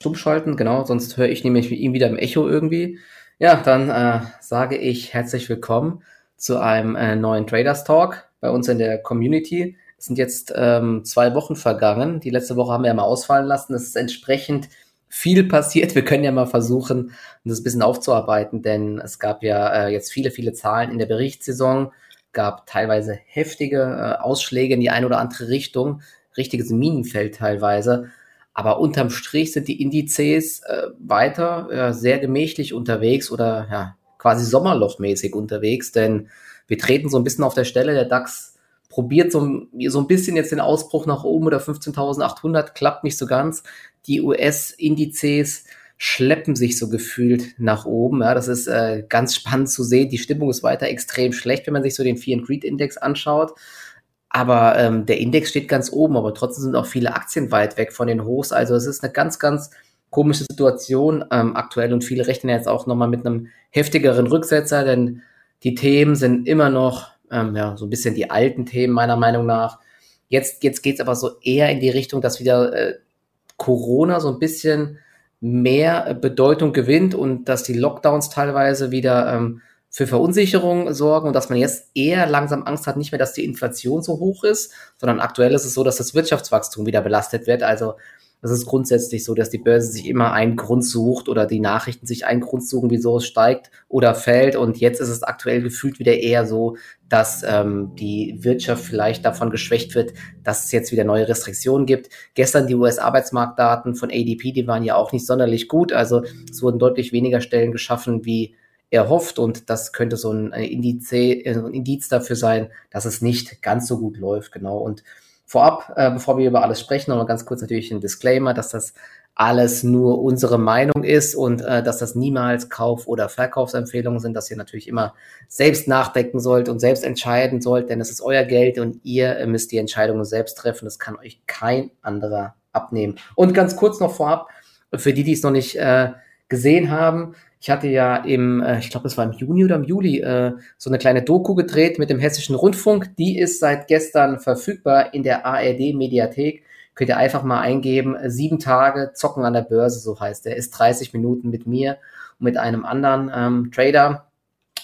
stumm schalten, genau, sonst höre ich nämlich ihn wieder im Echo irgendwie. Ja, dann äh, sage ich herzlich willkommen zu einem äh, neuen Traders Talk bei uns in der Community. Es sind jetzt ähm, zwei Wochen vergangen. Die letzte Woche haben wir ja mal ausfallen lassen. Es ist entsprechend viel passiert. Wir können ja mal versuchen, das ein bisschen aufzuarbeiten, denn es gab ja äh, jetzt viele, viele Zahlen in der Berichtssaison, gab teilweise heftige äh, Ausschläge in die eine oder andere Richtung, richtiges Minenfeld teilweise. Aber unterm Strich sind die Indizes äh, weiter äh, sehr gemächlich unterwegs oder ja, quasi sommerlochmäßig unterwegs, denn wir treten so ein bisschen auf der Stelle. Der DAX probiert so, so ein bisschen jetzt den Ausbruch nach oben oder 15.800, klappt nicht so ganz. Die US-Indizes schleppen sich so gefühlt nach oben. Ja, das ist äh, ganz spannend zu sehen. Die Stimmung ist weiter extrem schlecht, wenn man sich so den Fear and Greed Index anschaut. Aber ähm, der Index steht ganz oben, aber trotzdem sind auch viele Aktien weit weg von den Hochs. Also es ist eine ganz, ganz komische Situation ähm, aktuell und viele rechnen jetzt auch nochmal mit einem heftigeren Rücksetzer, denn die Themen sind immer noch ähm, ja, so ein bisschen die alten Themen meiner Meinung nach. Jetzt, jetzt geht's aber so eher in die Richtung, dass wieder äh, Corona so ein bisschen mehr Bedeutung gewinnt und dass die Lockdowns teilweise wieder ähm, für Verunsicherung sorgen und dass man jetzt eher langsam Angst hat, nicht mehr, dass die Inflation so hoch ist, sondern aktuell ist es so, dass das Wirtschaftswachstum wieder belastet wird. Also es ist grundsätzlich so, dass die Börse sich immer einen Grund sucht oder die Nachrichten sich einen Grund suchen, wieso es steigt oder fällt. Und jetzt ist es aktuell gefühlt wieder eher so, dass ähm, die Wirtschaft vielleicht davon geschwächt wird, dass es jetzt wieder neue Restriktionen gibt. Gestern die US-Arbeitsmarktdaten von ADP, die waren ja auch nicht sonderlich gut. Also es wurden deutlich weniger Stellen geschaffen wie erhofft und das könnte so ein Indiz, äh, ein Indiz dafür sein, dass es nicht ganz so gut läuft, genau. Und vorab, äh, bevor wir über alles sprechen, noch mal ganz kurz natürlich ein Disclaimer, dass das alles nur unsere Meinung ist und äh, dass das niemals Kauf- oder Verkaufsempfehlungen sind, dass ihr natürlich immer selbst nachdenken sollt und selbst entscheiden sollt, denn es ist euer Geld und ihr müsst die Entscheidungen selbst treffen. Das kann euch kein anderer abnehmen. Und ganz kurz noch vorab, für die, die es noch nicht äh, gesehen haben, ich hatte ja im, äh, ich glaube, es war im Juni oder im Juli, äh, so eine kleine Doku gedreht mit dem Hessischen Rundfunk. Die ist seit gestern verfügbar in der ARD-Mediathek. Könnt ihr einfach mal eingeben, sieben Tage zocken an der Börse, so heißt der. Ist 30 Minuten mit mir und mit einem anderen ähm, Trader.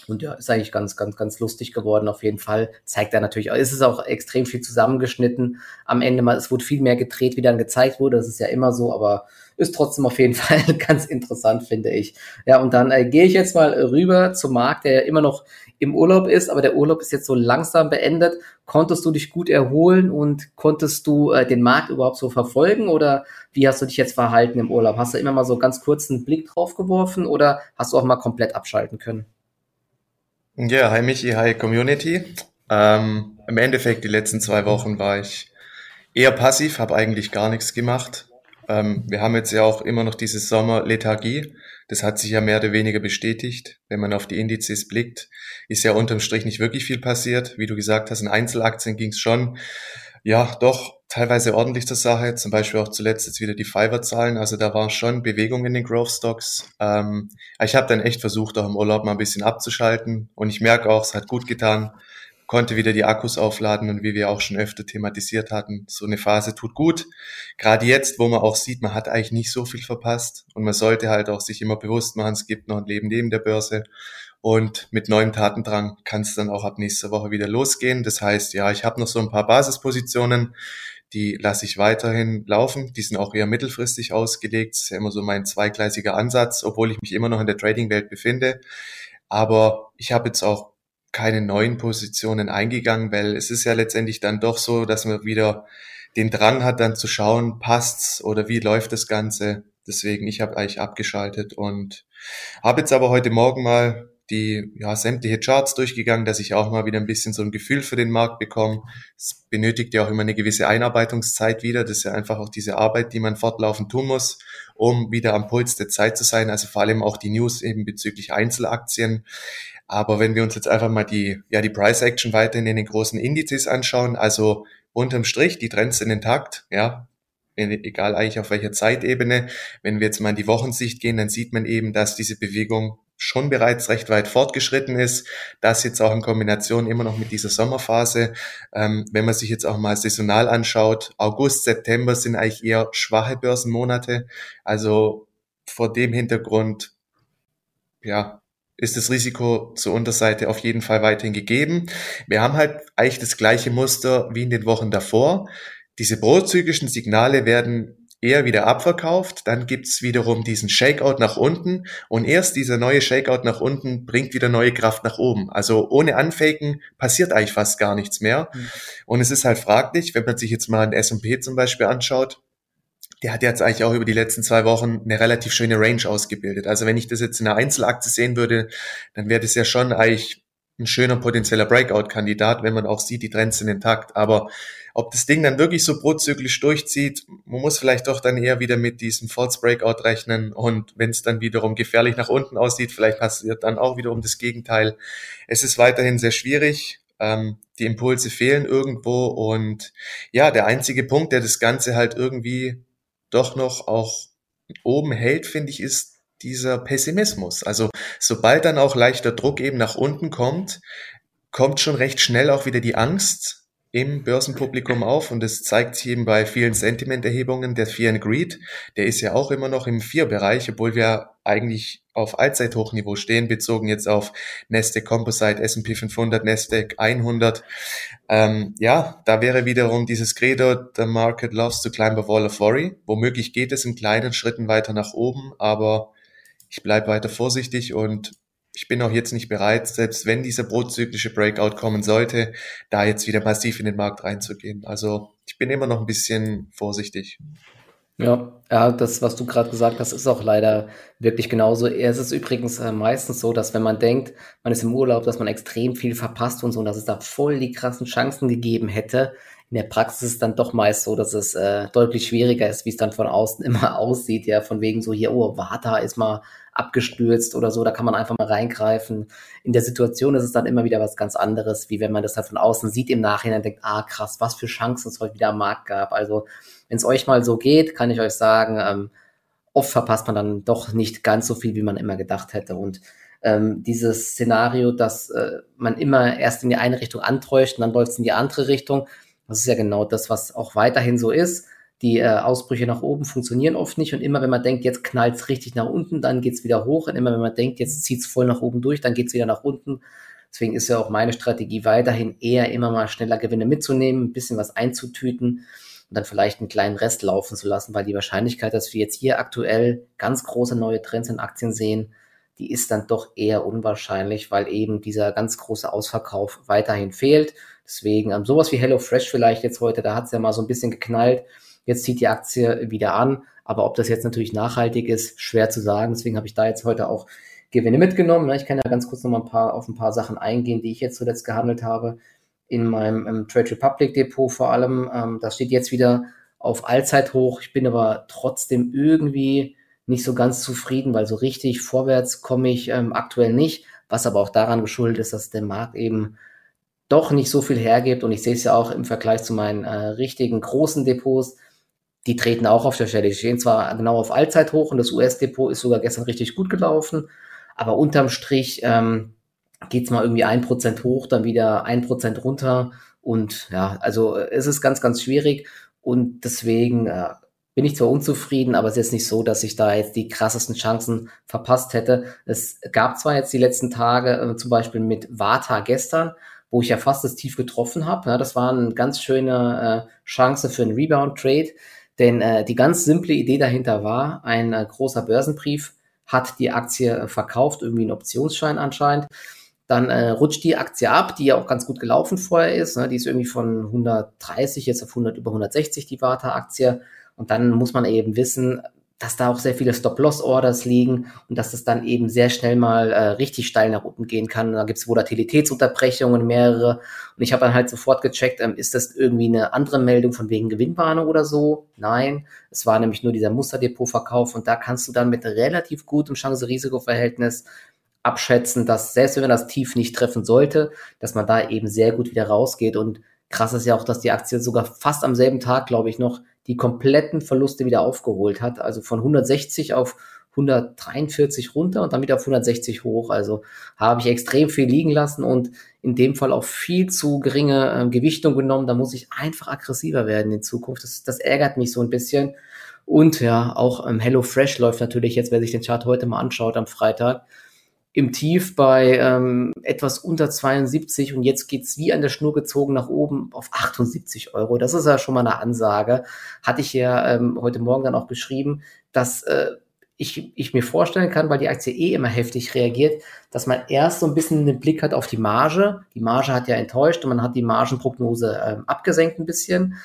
Und ja, ist eigentlich ganz, ganz, ganz lustig geworden auf jeden Fall. Zeigt er natürlich, ist es auch extrem viel zusammengeschnitten. Am Ende mal, es wurde viel mehr gedreht, wie dann gezeigt wurde. Das ist ja immer so, aber ist trotzdem auf jeden Fall ganz interessant, finde ich. Ja, und dann äh, gehe ich jetzt mal rüber zum Markt, der ja immer noch im Urlaub ist, aber der Urlaub ist jetzt so langsam beendet. Konntest du dich gut erholen und konntest du äh, den Markt überhaupt so verfolgen oder wie hast du dich jetzt verhalten im Urlaub? Hast du immer mal so ganz kurz einen Blick drauf geworfen oder hast du auch mal komplett abschalten können? Ja, hi Michi, hi Community. Ähm, Im Endeffekt, die letzten zwei Wochen war ich eher passiv, habe eigentlich gar nichts gemacht. Ähm, wir haben jetzt ja auch immer noch diese Sommerlethargie. Das hat sich ja mehr oder weniger bestätigt. Wenn man auf die Indizes blickt, ist ja unterm Strich nicht wirklich viel passiert. Wie du gesagt hast, in Einzelaktien ging es schon, ja, doch teilweise ordentlich zur Sache. Zum Beispiel auch zuletzt jetzt wieder die Fiverr-Zahlen. Also da war schon Bewegung in den Growth Stocks. Ähm, ich habe dann echt versucht, auch im Urlaub mal ein bisschen abzuschalten. Und ich merke auch, es hat gut getan konnte wieder die Akkus aufladen und wie wir auch schon öfter thematisiert hatten, so eine Phase tut gut. Gerade jetzt, wo man auch sieht, man hat eigentlich nicht so viel verpasst und man sollte halt auch sich immer bewusst machen, es gibt noch ein Leben neben der Börse und mit neuem Tatendrang kann es dann auch ab nächster Woche wieder losgehen. Das heißt, ja, ich habe noch so ein paar Basispositionen, die lasse ich weiterhin laufen. Die sind auch eher mittelfristig ausgelegt. Das ist ja immer so mein zweigleisiger Ansatz, obwohl ich mich immer noch in der Trading-Welt befinde. Aber ich habe jetzt auch keine neuen Positionen eingegangen, weil es ist ja letztendlich dann doch so, dass man wieder den Drang hat, dann zu schauen, passt's oder wie läuft das Ganze. Deswegen, ich habe eigentlich abgeschaltet und habe jetzt aber heute Morgen mal die ja, sämtliche Charts durchgegangen, dass ich auch mal wieder ein bisschen so ein Gefühl für den Markt bekomme. Es benötigt ja auch immer eine gewisse Einarbeitungszeit wieder. Das ist ja einfach auch diese Arbeit, die man fortlaufend tun muss, um wieder am Puls der Zeit zu sein. Also vor allem auch die News eben bezüglich Einzelaktien. Aber wenn wir uns jetzt einfach mal die, ja, die Price Action weiterhin in den großen Indizes anschauen, also unterm Strich, die Trends sind intakt, ja, egal eigentlich auf welcher Zeitebene. Wenn wir jetzt mal in die Wochensicht gehen, dann sieht man eben, dass diese Bewegung schon bereits recht weit fortgeschritten ist. Das jetzt auch in Kombination immer noch mit dieser Sommerphase. Ähm, wenn man sich jetzt auch mal saisonal anschaut, August, September sind eigentlich eher schwache Börsenmonate. Also vor dem Hintergrund, ja, ist das Risiko zur Unterseite auf jeden Fall weiterhin gegeben. Wir haben halt eigentlich das gleiche Muster wie in den Wochen davor. Diese prozyklischen Signale werden eher wieder abverkauft. Dann gibt's wiederum diesen Shakeout nach unten und erst dieser neue Shakeout nach unten bringt wieder neue Kraft nach oben. Also ohne Anfaken passiert eigentlich fast gar nichts mehr. Mhm. Und es ist halt fraglich, wenn man sich jetzt mal ein S&P zum Beispiel anschaut, der hat jetzt eigentlich auch über die letzten zwei Wochen eine relativ schöne Range ausgebildet. Also wenn ich das jetzt in einer Einzelaktie sehen würde, dann wäre das ja schon eigentlich ein schöner potenzieller Breakout-Kandidat, wenn man auch sieht, die Trends sind intakt. Aber ob das Ding dann wirklich so prozyklisch durchzieht, man muss vielleicht doch dann eher wieder mit diesem False Breakout rechnen. Und wenn es dann wiederum gefährlich nach unten aussieht, vielleicht passiert dann auch wiederum das Gegenteil. Es ist weiterhin sehr schwierig. Ähm, die Impulse fehlen irgendwo. Und ja, der einzige Punkt, der das Ganze halt irgendwie doch noch auch oben hält, finde ich, ist dieser Pessimismus. Also sobald dann auch leichter Druck eben nach unten kommt, kommt schon recht schnell auch wieder die Angst im Börsenpublikum auf und das zeigt sich eben bei vielen Sentimenterhebungen. Der Fear and Greed, der ist ja auch immer noch im Vier-Bereich, obwohl wir eigentlich auf Allzeithochniveau stehen, bezogen jetzt auf Nasdaq Composite, S&P 500, Nasdaq 100. Ähm, ja, da wäre wiederum dieses Credo, the market loves to climb a wall of worry. Womöglich geht es in kleinen Schritten weiter nach oben, aber ich bleibe weiter vorsichtig und ich bin auch jetzt nicht bereit, selbst wenn dieser prozyklische Breakout kommen sollte, da jetzt wieder massiv in den Markt reinzugehen. Also ich bin immer noch ein bisschen vorsichtig. Ja, ja, das, was du gerade gesagt hast, ist auch leider wirklich genauso. Es ist übrigens äh, meistens so, dass wenn man denkt, man ist im Urlaub, dass man extrem viel verpasst und so, und dass es da voll die krassen Chancen gegeben hätte. In der Praxis ist es dann doch meist so, dass es äh, deutlich schwieriger ist, wie es dann von außen immer aussieht. Ja, von wegen so hier, oh, Vata ist mal abgestürzt oder so, da kann man einfach mal reingreifen. In der Situation ist es dann immer wieder was ganz anderes, wie wenn man das halt von außen sieht im Nachhinein denkt, ah krass, was für Chancen es heute wieder am Markt gab. Also wenn es euch mal so geht, kann ich euch sagen, ähm, oft verpasst man dann doch nicht ganz so viel, wie man immer gedacht hätte. Und ähm, dieses Szenario, dass äh, man immer erst in die eine Richtung antäuscht und dann läuft es in die andere Richtung, das ist ja genau das, was auch weiterhin so ist die äh, Ausbrüche nach oben funktionieren oft nicht und immer wenn man denkt, jetzt knallt es richtig nach unten, dann geht es wieder hoch und immer wenn man denkt, jetzt zieht es voll nach oben durch, dann geht es wieder nach unten. Deswegen ist ja auch meine Strategie weiterhin eher immer mal schneller Gewinne mitzunehmen, ein bisschen was einzutüten und dann vielleicht einen kleinen Rest laufen zu lassen, weil die Wahrscheinlichkeit, dass wir jetzt hier aktuell ganz große neue Trends in Aktien sehen, die ist dann doch eher unwahrscheinlich, weil eben dieser ganz große Ausverkauf weiterhin fehlt. Deswegen ähm, sowas wie HelloFresh vielleicht jetzt heute, da hat es ja mal so ein bisschen geknallt. Jetzt zieht die Aktie wieder an, aber ob das jetzt natürlich nachhaltig ist, schwer zu sagen. Deswegen habe ich da jetzt heute auch Gewinne mitgenommen. Ich kann ja ganz kurz noch mal ein paar, auf ein paar Sachen eingehen, die ich jetzt zuletzt gehandelt habe. In meinem im Trade Republic Depot vor allem. Ähm, das steht jetzt wieder auf Allzeithoch. Ich bin aber trotzdem irgendwie nicht so ganz zufrieden, weil so richtig vorwärts komme ich ähm, aktuell nicht. Was aber auch daran geschuldet ist, dass der Markt eben doch nicht so viel hergibt. Und ich sehe es ja auch im Vergleich zu meinen äh, richtigen großen Depots die treten auch auf der Stelle. Die stehen zwar genau auf Allzeithoch und das US-Depot ist sogar gestern richtig gut gelaufen, aber unterm Strich ähm, geht es mal irgendwie ein Prozent hoch, dann wieder ein Prozent runter. Und ja, also es ist ganz, ganz schwierig und deswegen äh, bin ich zwar unzufrieden, aber es ist jetzt nicht so, dass ich da jetzt die krassesten Chancen verpasst hätte. Es gab zwar jetzt die letzten Tage, äh, zum Beispiel mit Vata gestern, wo ich ja fast das Tief getroffen habe. Ja, das war eine ganz schöne äh, Chance für einen Rebound-Trade. Denn äh, die ganz simple Idee dahinter war, ein äh, großer Börsenbrief hat die Aktie äh, verkauft, irgendwie ein Optionsschein anscheinend. Dann äh, rutscht die Aktie ab, die ja auch ganz gut gelaufen vorher ist. Ne? Die ist irgendwie von 130 jetzt auf 100 über 160 die Warta-Aktie. Und dann muss man eben wissen, dass da auch sehr viele Stop-Loss-Orders liegen und dass es dann eben sehr schnell mal äh, richtig steil nach unten gehen kann. Da gibt es Volatilitätsunterbrechungen, mehrere. Und ich habe dann halt sofort gecheckt, ähm, ist das irgendwie eine andere Meldung von wegen Gewinnwarnung oder so? Nein, es war nämlich nur dieser Musterdepot-Verkauf und da kannst du dann mit relativ gutem Chance-Risiko-Verhältnis abschätzen, dass selbst wenn man das Tief nicht treffen sollte, dass man da eben sehr gut wieder rausgeht. Und krass ist ja auch, dass die Aktie sogar fast am selben Tag, glaube ich, noch die kompletten Verluste wieder aufgeholt hat. Also von 160 auf 143 runter und dann wieder auf 160 hoch. Also habe ich extrem viel liegen lassen und in dem Fall auch viel zu geringe äh, Gewichtung genommen. Da muss ich einfach aggressiver werden in Zukunft. Das, das ärgert mich so ein bisschen. Und ja, auch ähm, Hello Fresh läuft natürlich jetzt, wer sich den Chart heute mal anschaut am Freitag, im Tief bei ähm, etwas unter 72 und jetzt geht's wie an der Schnur gezogen nach oben auf 78 Euro. Das ist ja schon mal eine Ansage. Hatte ich ja ähm, heute Morgen dann auch geschrieben, dass äh, ich, ich mir vorstellen kann, weil die Aktie eh immer heftig reagiert, dass man erst so ein bisschen den Blick hat auf die Marge. Die Marge hat ja enttäuscht und man hat die Margenprognose ähm, abgesenkt ein bisschen,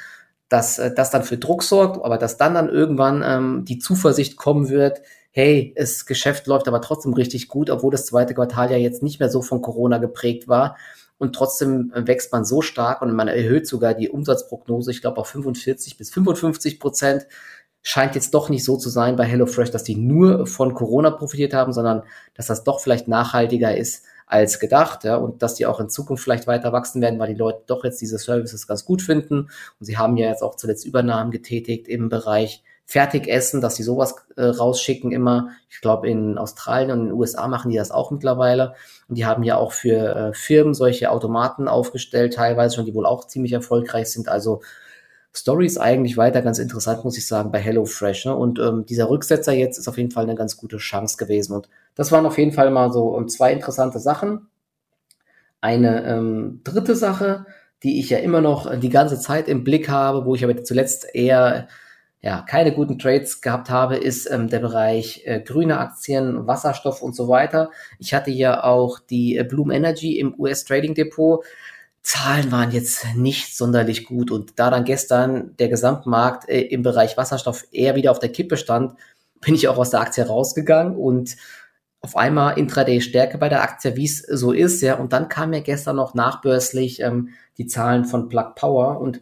dass äh, das dann für Druck sorgt, aber dass dann dann irgendwann ähm, die Zuversicht kommen wird, hey, das Geschäft läuft aber trotzdem richtig gut, obwohl das zweite Quartal ja jetzt nicht mehr so von Corona geprägt war. Und trotzdem wächst man so stark und man erhöht sogar die Umsatzprognose, ich glaube auf 45 bis 55 Prozent. Scheint jetzt doch nicht so zu sein bei HelloFresh, dass die nur von Corona profitiert haben, sondern dass das doch vielleicht nachhaltiger ist als gedacht, ja, und dass die auch in Zukunft vielleicht weiter wachsen werden, weil die Leute doch jetzt diese Services ganz gut finden. Und sie haben ja jetzt auch zuletzt Übernahmen getätigt im Bereich Fertigessen, dass sie sowas äh, rausschicken immer. Ich glaube, in Australien und in den USA machen die das auch mittlerweile. Und die haben ja auch für äh, Firmen solche Automaten aufgestellt, teilweise schon, die wohl auch ziemlich erfolgreich sind. Also Story ist eigentlich weiter ganz interessant, muss ich sagen, bei HelloFresh. Ne? Und ähm, dieser Rücksetzer jetzt ist auf jeden Fall eine ganz gute Chance gewesen. Und das waren auf jeden Fall mal so um, ähm, zwei interessante Sachen. Eine ähm, dritte Sache, die ich ja immer noch die ganze Zeit im Blick habe, wo ich aber zuletzt eher ja, keine guten Trades gehabt habe, ist ähm, der Bereich äh, grüne Aktien, Wasserstoff und so weiter. Ich hatte ja auch die äh, Bloom Energy im US Trading Depot. Zahlen waren jetzt nicht sonderlich gut und da dann gestern der Gesamtmarkt äh, im Bereich Wasserstoff eher wieder auf der Kippe stand, bin ich auch aus der Aktie rausgegangen und auf einmal Intraday Stärke bei der Aktie, wie es so ist, ja. Und dann kam ja gestern noch nachbörslich ähm, die Zahlen von Plug Power und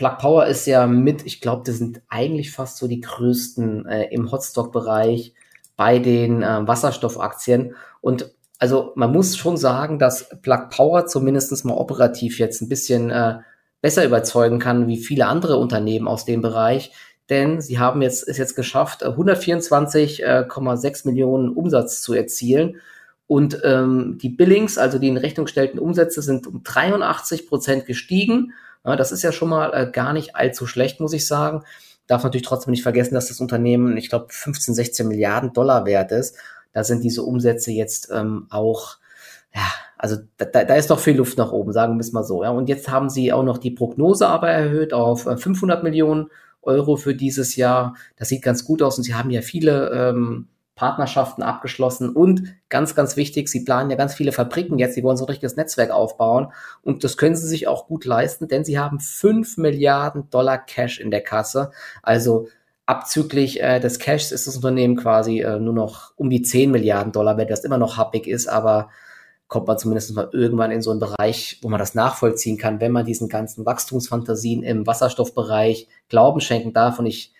Plug Power ist ja mit, ich glaube, das sind eigentlich fast so die größten äh, im Hotstock-Bereich bei den äh, Wasserstoffaktien. Und also man muss schon sagen, dass Plug Power zumindest mal operativ jetzt ein bisschen äh, besser überzeugen kann wie viele andere Unternehmen aus dem Bereich. Denn sie haben jetzt, es jetzt geschafft, 124,6 äh, Millionen Umsatz zu erzielen. Und ähm, die Billings, also die in Rechnung gestellten Umsätze, sind um 83 Prozent gestiegen. Das ist ja schon mal äh, gar nicht allzu schlecht, muss ich sagen. Darf natürlich trotzdem nicht vergessen, dass das Unternehmen, ich glaube, 15, 16 Milliarden Dollar wert ist. Da sind diese Umsätze jetzt ähm, auch, ja, also da, da ist doch viel Luft nach oben, sagen wir es mal so. Ja. Und jetzt haben sie auch noch die Prognose aber erhöht auf 500 äh, Millionen Euro für dieses Jahr. Das sieht ganz gut aus und sie haben ja viele ähm, Partnerschaften abgeschlossen und ganz, ganz wichtig, sie planen ja ganz viele Fabriken jetzt, sie wollen so ein richtiges Netzwerk aufbauen und das können sie sich auch gut leisten, denn sie haben fünf Milliarden Dollar Cash in der Kasse. Also abzüglich äh, des Cashs ist das Unternehmen quasi äh, nur noch um die 10 Milliarden Dollar, wenn das immer noch happig ist, aber kommt man zumindest mal irgendwann in so einen Bereich, wo man das nachvollziehen kann, wenn man diesen ganzen Wachstumsfantasien im Wasserstoffbereich Glauben schenken darf. Und ich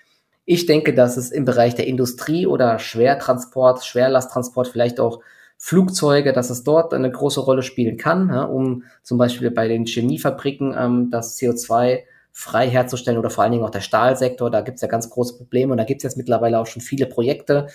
ich denke, dass es im Bereich der Industrie oder Schwertransport, Schwerlasttransport, vielleicht auch Flugzeuge, dass es dort eine große Rolle spielen kann, ja, um zum Beispiel bei den Chemiefabriken ähm, das CO2 frei herzustellen oder vor allen Dingen auch der Stahlsektor. Da gibt es ja ganz große Probleme und da gibt es jetzt mittlerweile auch schon viele Projekte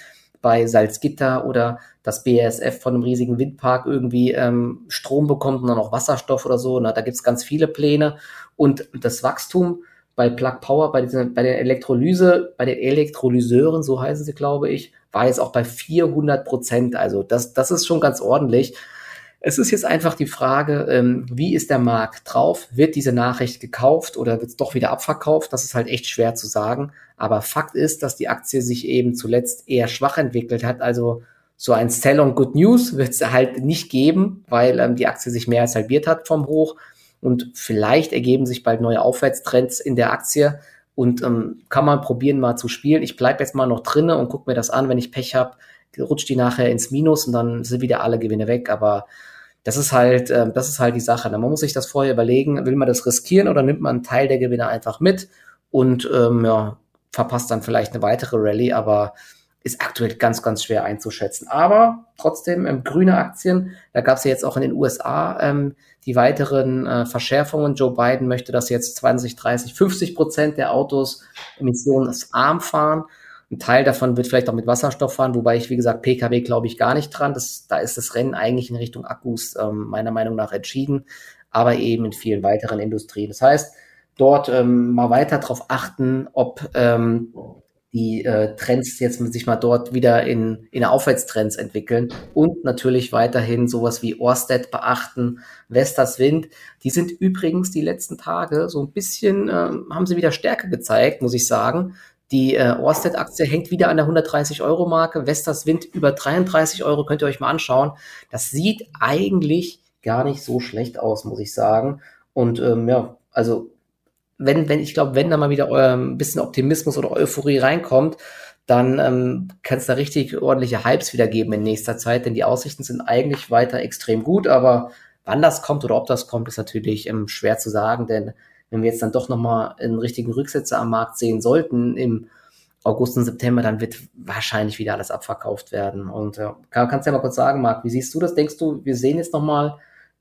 bei Salzgitter oder das BASF von einem riesigen Windpark irgendwie ähm, Strom bekommt und dann auch Wasserstoff oder so. Na, da gibt es ganz viele Pläne und das Wachstum bei Plug Power, bei, dieser, bei der Elektrolyse, bei den Elektrolyseuren, so heißen sie, glaube ich, war jetzt auch bei 400 Prozent. Also das, das ist schon ganz ordentlich. Es ist jetzt einfach die Frage, ähm, wie ist der Markt drauf? Wird diese Nachricht gekauft oder wird es doch wieder abverkauft? Das ist halt echt schwer zu sagen. Aber Fakt ist, dass die Aktie sich eben zuletzt eher schwach entwickelt hat. Also so ein Sell on Good News wird es halt nicht geben, weil ähm, die Aktie sich mehr als halbiert hat vom Hoch und vielleicht ergeben sich bald neue Aufwärtstrends in der Aktie und ähm, kann man probieren mal zu spielen. Ich bleibe jetzt mal noch drinne und gucke mir das an. Wenn ich Pech habe, rutscht die nachher ins Minus und dann sind wieder alle Gewinne weg. Aber das ist halt, äh, das ist halt die Sache. Man muss sich das vorher überlegen, will man das riskieren oder nimmt man einen Teil der Gewinne einfach mit und ähm, ja, verpasst dann vielleicht eine weitere Rallye. Aber ist aktuell ganz, ganz schwer einzuschätzen. Aber trotzdem ähm, grüne Aktien, da gab es ja jetzt auch in den USA ähm, die weiteren äh, Verschärfungen. Joe Biden möchte, dass jetzt 20, 30, 50 Prozent der Autos emissionsarm fahren. Ein Teil davon wird vielleicht auch mit Wasserstoff fahren, wobei ich, wie gesagt, PKW glaube ich gar nicht dran. Das, da ist das Rennen eigentlich in Richtung Akkus ähm, meiner Meinung nach entschieden, aber eben in vielen weiteren Industrien. Das heißt, dort ähm, mal weiter darauf achten, ob ähm, die äh, Trends jetzt sich mal dort wieder in, in Aufwärtstrends entwickeln und natürlich weiterhin sowas wie Orsted beachten, Vestas Wind. Die sind übrigens die letzten Tage so ein bisschen, äh, haben sie wieder Stärke gezeigt, muss ich sagen. Die äh, Orsted-Aktie hängt wieder an der 130-Euro-Marke. Vestas Wind über 33 Euro könnt ihr euch mal anschauen. Das sieht eigentlich gar nicht so schlecht aus, muss ich sagen. Und ähm, ja, also wenn, wenn, ich glaube, wenn da mal wieder ein bisschen Optimismus oder Euphorie reinkommt, dann ähm, kann es da richtig ordentliche Hypes wieder geben in nächster Zeit, denn die Aussichten sind eigentlich weiter extrem gut, aber wann das kommt oder ob das kommt, ist natürlich ähm, schwer zu sagen, denn wenn wir jetzt dann doch nochmal einen richtigen Rücksetzer am Markt sehen sollten im August und September, dann wird wahrscheinlich wieder alles abverkauft werden. Und äh, kann, kannst du ja mal kurz sagen, Marc, wie siehst du das? Denkst du, wir sehen jetzt nochmal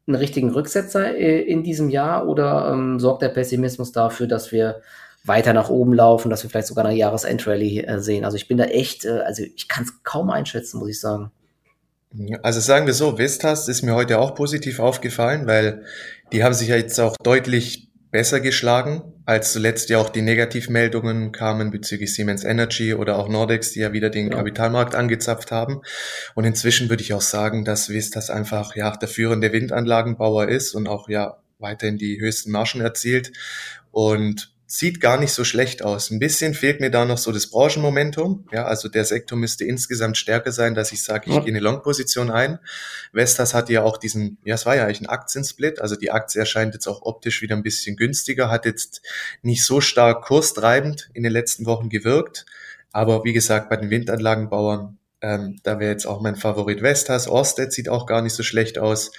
einen richtigen Rücksetzer äh, in diesem Jahr oder ähm, sorgt der Pessimismus dafür, dass wir weiter nach oben laufen, dass wir vielleicht sogar eine Jahresendrallye äh, sehen? Also ich bin da echt, äh, also ich kann es kaum einschätzen, muss ich sagen. Also sagen wir so, Vestas ist mir heute auch positiv aufgefallen, weil die haben sich ja jetzt auch deutlich besser geschlagen, als zuletzt ja auch die Negativmeldungen kamen bezüglich Siemens Energy oder auch Nordex, die ja wieder den ja. Kapitalmarkt angezapft haben. Und inzwischen würde ich auch sagen, dass Vestas einfach ja der führende Windanlagenbauer ist und auch ja weiterhin die höchsten Margen erzielt. Und sieht gar nicht so schlecht aus. Ein bisschen fehlt mir da noch so das Branchenmomentum. Ja, also der Sektor müsste insgesamt stärker sein, dass ich sage, ich ja. gehe eine Long-Position ein. Vestas hat ja auch diesen, ja, es war ja eigentlich ein Aktiensplit. Also die Aktie erscheint jetzt auch optisch wieder ein bisschen günstiger, hat jetzt nicht so stark kurstreibend in den letzten Wochen gewirkt. Aber wie gesagt, bei den Windanlagenbauern, ähm, da wäre jetzt auch mein Favorit Vestas. Orsted sieht auch gar nicht so schlecht aus.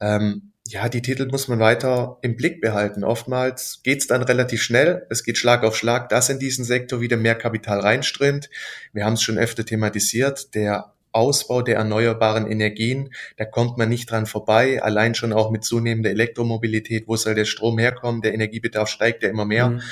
Ähm, ja, die Titel muss man weiter im Blick behalten. Oftmals geht's dann relativ schnell. Es geht Schlag auf Schlag, dass in diesen Sektor wieder mehr Kapital reinströmt. Wir haben es schon öfter thematisiert. Der Ausbau der erneuerbaren Energien, da kommt man nicht dran vorbei. Allein schon auch mit zunehmender Elektromobilität, wo soll der Strom herkommen? Der Energiebedarf steigt ja immer mehr. Mhm.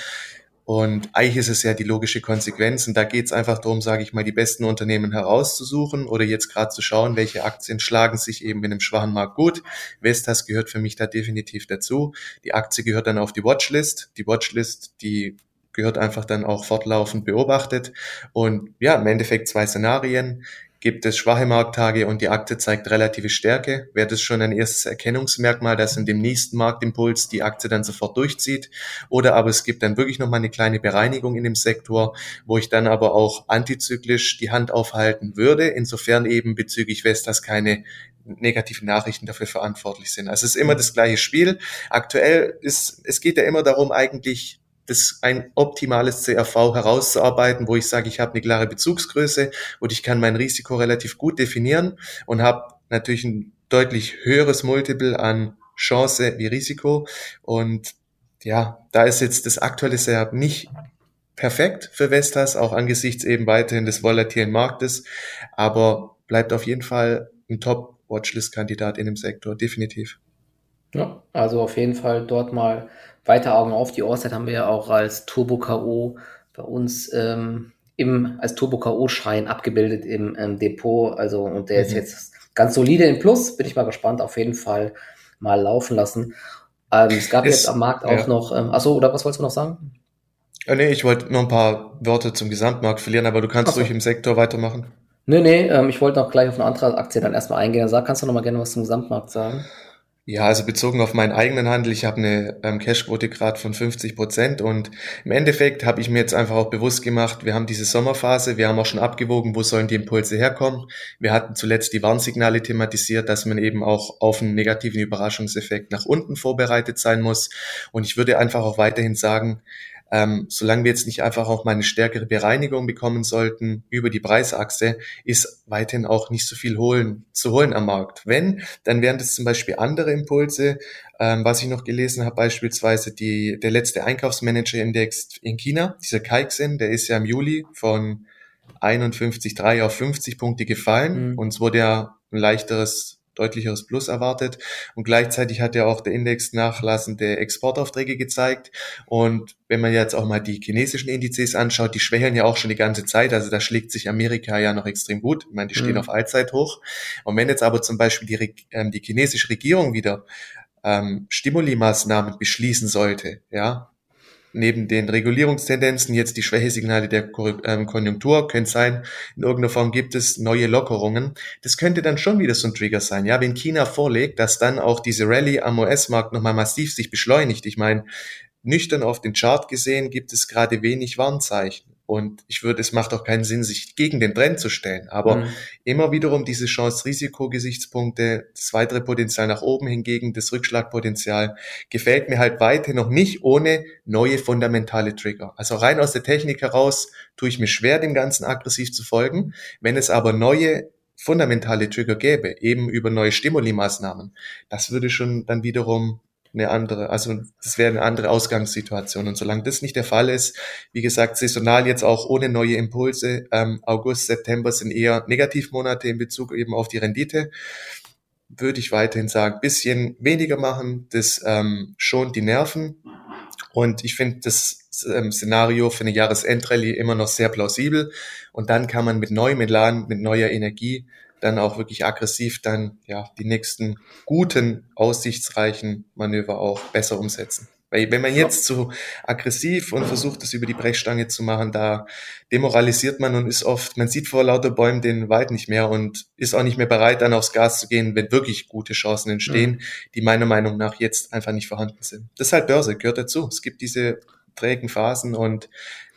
Und eigentlich ist es ja die logische Konsequenz. Und da geht es einfach darum, sage ich mal, die besten Unternehmen herauszusuchen oder jetzt gerade zu schauen, welche Aktien schlagen sich eben in einem schwachen Markt gut. Vestas gehört für mich da definitiv dazu. Die Aktie gehört dann auf die Watchlist. Die Watchlist, die gehört einfach dann auch fortlaufend beobachtet. Und ja, im Endeffekt zwei Szenarien gibt es schwache Markttage und die Aktie zeigt relative Stärke, wäre das schon ein erstes Erkennungsmerkmal, dass in dem nächsten Marktimpuls die Aktie dann sofort durchzieht. Oder aber es gibt dann wirklich nochmal eine kleine Bereinigung in dem Sektor, wo ich dann aber auch antizyklisch die Hand aufhalten würde, insofern eben bezüglich Vestas keine negativen Nachrichten dafür verantwortlich sind. Also es ist immer das gleiche Spiel. Aktuell ist, es geht ja immer darum, eigentlich das ein optimales CRV herauszuarbeiten, wo ich sage, ich habe eine klare Bezugsgröße und ich kann mein Risiko relativ gut definieren und habe natürlich ein deutlich höheres Multiple an Chance wie Risiko. Und ja, da ist jetzt das aktuelle Setup nicht perfekt für Vestas, auch angesichts eben weiterhin des volatilen Marktes, aber bleibt auf jeden Fall ein Top-Watchlist-Kandidat in dem Sektor, definitiv. Ja, also auf jeden Fall dort mal weiter Augen auf. Die Orsted haben wir ja auch als Turbo K.O. bei uns ähm, im, als Turbo K.O.-Schein abgebildet im ähm, Depot. Also, und der mhm. ist jetzt ganz solide im Plus. Bin ich mal gespannt. Auf jeden Fall mal laufen lassen. Ähm, es gab ist, jetzt am Markt auch ja. noch, ähm, achso, oder was wolltest du noch sagen? Äh, nee, ich wollte noch ein paar Worte zum Gesamtmarkt verlieren, aber du kannst so. im Sektor weitermachen. Nee, nee, ähm, ich wollte noch gleich auf eine andere Aktie dann erstmal eingehen. Sag, kannst du noch mal gerne was zum Gesamtmarkt sagen? Ja, also bezogen auf meinen eigenen Handel, ich habe eine ähm, Cashquote gerade von 50 Prozent und im Endeffekt habe ich mir jetzt einfach auch bewusst gemacht, wir haben diese Sommerphase, wir haben auch schon abgewogen, wo sollen die Impulse herkommen. Wir hatten zuletzt die Warnsignale thematisiert, dass man eben auch auf einen negativen Überraschungseffekt nach unten vorbereitet sein muss und ich würde einfach auch weiterhin sagen, ähm, solange wir jetzt nicht einfach auch mal eine stärkere Bereinigung bekommen sollten über die Preisachse, ist weiterhin auch nicht so viel holen, zu holen am Markt. Wenn, dann wären das zum Beispiel andere Impulse. Ähm, was ich noch gelesen habe, beispielsweise die, der letzte Einkaufsmanager-Index in China, dieser Kaiksen, der ist ja im Juli von 51,3 auf 50 Punkte gefallen mhm. und es wurde ja ein leichteres deutlicheres Plus erwartet. Und gleichzeitig hat ja auch der Index nachlassende Exportaufträge gezeigt. Und wenn man jetzt auch mal die chinesischen Indizes anschaut, die schwächeln ja auch schon die ganze Zeit. Also da schlägt sich Amerika ja noch extrem gut. Ich meine, die stehen mhm. auf Allzeithoch. Und wenn jetzt aber zum Beispiel die, ähm, die chinesische Regierung wieder ähm, Stimulimaßnahmen beschließen sollte, ja, neben den Regulierungstendenzen jetzt die Schwächesignale der ähm, Konjunktur, könnte sein, in irgendeiner Form gibt es neue Lockerungen. Das könnte dann schon wieder so ein Trigger sein. Ja, wenn China vorlegt, dass dann auch diese Rallye am US-Markt nochmal massiv sich beschleunigt. Ich meine, nüchtern auf den Chart gesehen gibt es gerade wenig Warnzeichen. Und ich würde, es macht auch keinen Sinn, sich gegen den Trend zu stellen. Aber mhm. immer wiederum diese Chance-Risiko-Gesichtspunkte, das weitere Potenzial nach oben hingegen, das Rückschlagpotenzial, gefällt mir halt weiter noch nicht ohne neue fundamentale Trigger. Also rein aus der Technik heraus tue ich mir schwer, dem Ganzen aggressiv zu folgen. Wenn es aber neue fundamentale Trigger gäbe, eben über neue Stimulimaßnahmen, das würde schon dann wiederum eine andere, also das wäre eine andere Ausgangssituation. Und solange das nicht der Fall ist, wie gesagt, saisonal jetzt auch ohne neue Impulse, ähm, August, September sind eher Negativmonate in Bezug eben auf die Rendite, würde ich weiterhin sagen, bisschen weniger machen, das ähm, schont die Nerven. Und ich finde das ähm, Szenario für eine Jahresendrallye immer noch sehr plausibel. Und dann kann man mit neuem Elan, mit neuer Energie dann auch wirklich aggressiv dann ja die nächsten guten, aussichtsreichen Manöver auch besser umsetzen. Weil wenn man jetzt so aggressiv und versucht, das über die Brechstange zu machen, da demoralisiert man und ist oft, man sieht vor lauter Bäumen den Wald nicht mehr und ist auch nicht mehr bereit, dann aufs Gas zu gehen, wenn wirklich gute Chancen entstehen, mhm. die meiner Meinung nach jetzt einfach nicht vorhanden sind. Das ist halt Börse, gehört dazu. Es gibt diese trägen Phasen und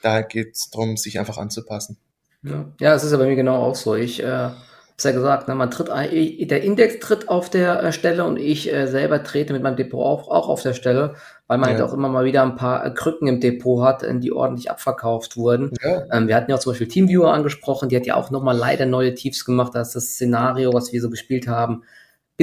da geht es darum, sich einfach anzupassen. Ja, ja es ist ja bei mir genau auch so. Ich äh hab's ja gesagt, ne, man tritt der Index tritt auf der äh, Stelle und ich äh, selber trete mit meinem Depot auch, auch auf der Stelle, weil man halt ja. halt auch immer mal wieder ein paar äh, Krücken im Depot hat, die ordentlich abverkauft wurden. Ja. Ähm, wir hatten ja auch zum Beispiel Teamviewer angesprochen, die hat ja auch nochmal leider neue Tiefs gemacht, das ist das Szenario, was wir so gespielt haben,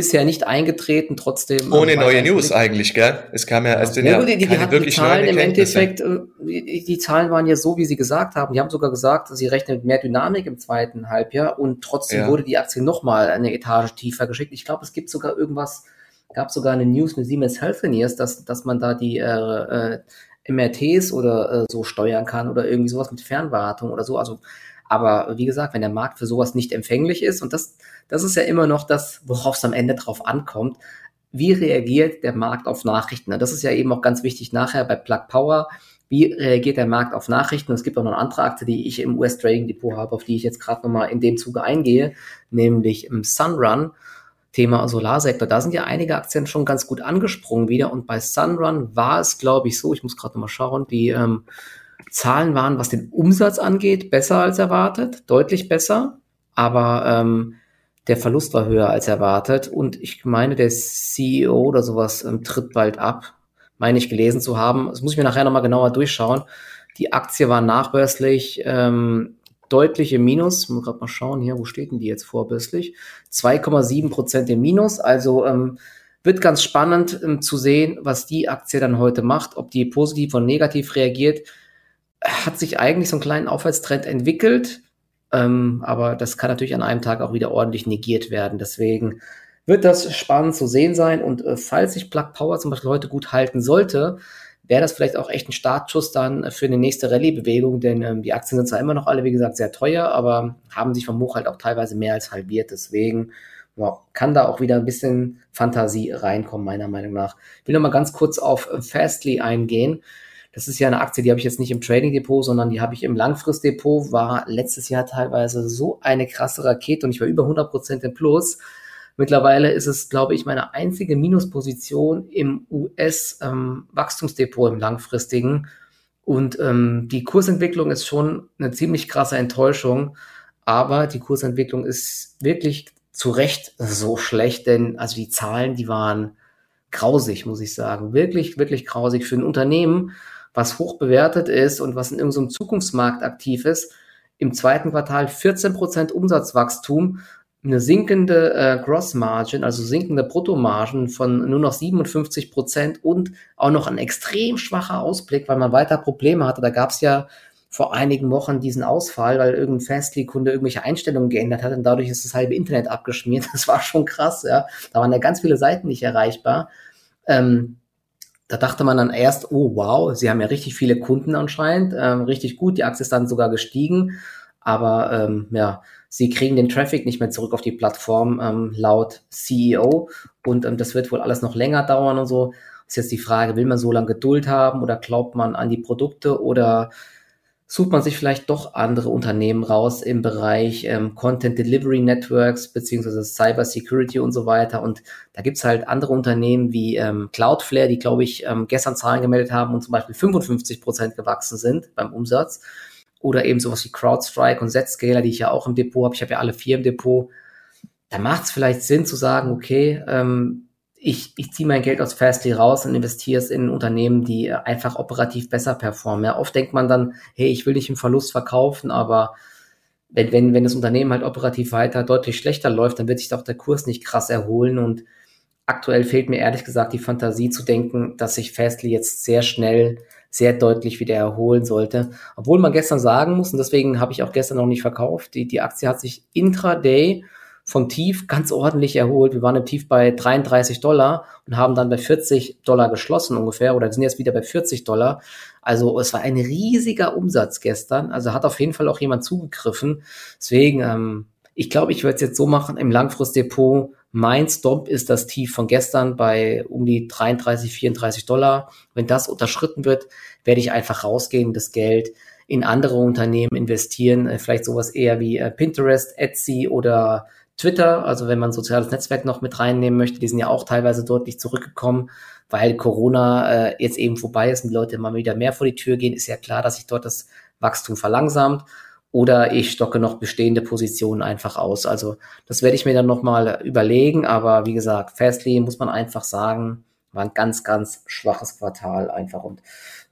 bisher nicht eingetreten, trotzdem. Ohne neue News eigentlich, gell? Es kam ja, sind ja, ja, die, die, keine die, wirklich die Zahlen im Endeffekt, äh, die, die, Zahlen waren ja so, wie sie gesagt haben. Die haben sogar gesagt, sie rechnen mit mehr Dynamik im zweiten Halbjahr und trotzdem ja. wurde die Aktie nochmal eine Etage tiefer geschickt. Ich glaube, es gibt sogar irgendwas, gab sogar eine News mit Siemens Healthineers, dass, dass man da die äh, äh, MRTs oder äh, so steuern kann oder irgendwie sowas mit Fernwartung oder so. Also aber wie gesagt, wenn der Markt für sowas nicht empfänglich ist, und das, das ist ja immer noch das, worauf es am Ende drauf ankommt, wie reagiert der Markt auf Nachrichten? Das ist ja eben auch ganz wichtig nachher bei Plug Power. Wie reagiert der Markt auf Nachrichten? Es gibt auch noch eine andere Aktie, die ich im US Trading Depot habe, auf die ich jetzt gerade nochmal in dem Zuge eingehe, nämlich im Sunrun. Thema Solarsektor. Da sind ja einige Aktien schon ganz gut angesprungen wieder. Und bei Sunrun war es, glaube ich, so, ich muss gerade nochmal schauen, die ähm, Zahlen waren, was den Umsatz angeht, besser als erwartet, deutlich besser, aber ähm, der Verlust war höher als erwartet und ich meine, der CEO oder sowas ähm, tritt bald ab, meine ich gelesen zu haben. Das muss ich mir nachher nochmal genauer durchschauen. Die Aktie war nachbörslich ähm, deutlich im Minus. Muss gerade mal schauen hier, wo steht denn die jetzt vorbörslich? 2,7 Prozent im Minus. Also ähm, wird ganz spannend ähm, zu sehen, was die Aktie dann heute macht, ob die positiv und negativ reagiert hat sich eigentlich so einen kleinen Aufwärtstrend entwickelt, ähm, aber das kann natürlich an einem Tag auch wieder ordentlich negiert werden. Deswegen wird das spannend zu sehen sein. Und äh, falls sich Plug Power zum Beispiel heute gut halten sollte, wäre das vielleicht auch echt ein Startschuss dann für eine nächste Rallye-Bewegung, denn ähm, die Aktien sind zwar immer noch alle, wie gesagt, sehr teuer, aber haben sich vom Hoch halt auch teilweise mehr als halbiert. Deswegen ja, kann da auch wieder ein bisschen Fantasie reinkommen, meiner Meinung nach. Ich will noch mal ganz kurz auf Fastly eingehen. Das ist ja eine Aktie, die habe ich jetzt nicht im Trading Depot, sondern die habe ich im Langfristdepot, war letztes Jahr teilweise so eine krasse Rakete und ich war über 100% im Plus. Mittlerweile ist es, glaube ich, meine einzige Minusposition im US-Wachstumsdepot ähm, im langfristigen. Und ähm, die Kursentwicklung ist schon eine ziemlich krasse Enttäuschung. Aber die Kursentwicklung ist wirklich zu Recht so schlecht, denn also die Zahlen, die waren grausig, muss ich sagen. Wirklich, wirklich grausig für ein Unternehmen, was hoch bewertet ist und was in irgendeinem Zukunftsmarkt aktiv ist, im zweiten Quartal 14% Umsatzwachstum, eine sinkende äh, Gross Margin, also sinkende Bruttomargen von nur noch 57% und auch noch ein extrem schwacher Ausblick, weil man weiter Probleme hatte. Da gab es ja vor einigen Wochen diesen Ausfall, weil irgendein Fastly-Kunde irgendwelche Einstellungen geändert hat und dadurch ist das halbe Internet abgeschmiert. Das war schon krass, ja. Da waren ja ganz viele Seiten nicht erreichbar. Ähm, da dachte man dann erst, oh wow, sie haben ja richtig viele Kunden anscheinend, ähm, richtig gut, die Aktie ist dann sogar gestiegen, aber ähm, ja, sie kriegen den Traffic nicht mehr zurück auf die Plattform ähm, laut CEO und ähm, das wird wohl alles noch länger dauern und so. Ist jetzt die Frage, will man so lange Geduld haben oder glaubt man an die Produkte oder sucht man sich vielleicht doch andere Unternehmen raus im Bereich ähm, Content Delivery Networks beziehungsweise Cyber Security und so weiter. Und da gibt's halt andere Unternehmen wie ähm, Cloudflare, die, glaube ich, ähm, gestern Zahlen gemeldet haben und zum Beispiel 55 Prozent gewachsen sind beim Umsatz. Oder eben sowas wie CrowdStrike und Zscaler, die ich ja auch im Depot habe. Ich habe ja alle vier im Depot. Da macht es vielleicht Sinn zu sagen, okay, ähm, ich, ich ziehe mein Geld aus Fastly raus und investiere es in Unternehmen, die einfach operativ besser performen. Ja, oft denkt man dann, hey, ich will nicht im Verlust verkaufen, aber wenn, wenn, wenn das Unternehmen halt operativ weiter deutlich schlechter läuft, dann wird sich doch der Kurs nicht krass erholen und aktuell fehlt mir ehrlich gesagt die Fantasie zu denken, dass sich Fastly jetzt sehr schnell, sehr deutlich wieder erholen sollte. Obwohl man gestern sagen muss, und deswegen habe ich auch gestern noch nicht verkauft, die, die Aktie hat sich intraday vom Tief ganz ordentlich erholt. Wir waren im Tief bei 33 Dollar und haben dann bei 40 Dollar geschlossen ungefähr oder sind jetzt wieder bei 40 Dollar. Also es war ein riesiger Umsatz gestern. Also hat auf jeden Fall auch jemand zugegriffen. Deswegen, ähm, ich glaube, ich werde es jetzt so machen im Langfristdepot. Mein Stop ist das Tief von gestern bei um die 33, 34 Dollar. Wenn das unterschritten wird, werde ich einfach rausgehen, das Geld in andere Unternehmen investieren, äh, vielleicht sowas eher wie äh, Pinterest, Etsy oder Twitter, also wenn man soziales Netzwerk noch mit reinnehmen möchte, die sind ja auch teilweise deutlich zurückgekommen, weil Corona äh, jetzt eben vorbei ist und die Leute immer wieder mehr vor die Tür gehen, ist ja klar, dass sich dort das Wachstum verlangsamt. Oder ich stocke noch bestehende Positionen einfach aus. Also das werde ich mir dann nochmal überlegen. Aber wie gesagt, Fastly muss man einfach sagen, war ein ganz, ganz schwaches Quartal einfach. Und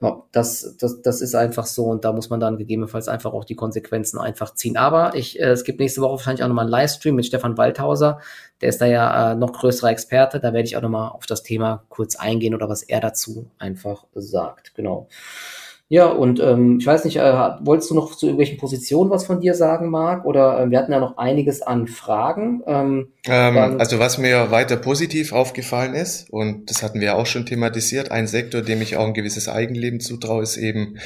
ja, das, das, das ist einfach so und da muss man dann gegebenenfalls einfach auch die Konsequenzen einfach ziehen. Aber ich, äh, es gibt nächste Woche wahrscheinlich auch nochmal einen Livestream mit Stefan Waldhauser. Der ist da ja äh, noch größerer Experte. Da werde ich auch nochmal auf das Thema kurz eingehen oder was er dazu einfach sagt. Genau. Ja, und ähm, ich weiß nicht, äh, wolltest du noch zu irgendwelchen Positionen was von dir sagen, Marc? Oder äh, wir hatten ja noch einiges an Fragen. Ähm, ähm, also was mir weiter positiv aufgefallen ist, und das hatten wir auch schon thematisiert, ein Sektor, dem ich auch ein gewisses Eigenleben zutraue, ist eben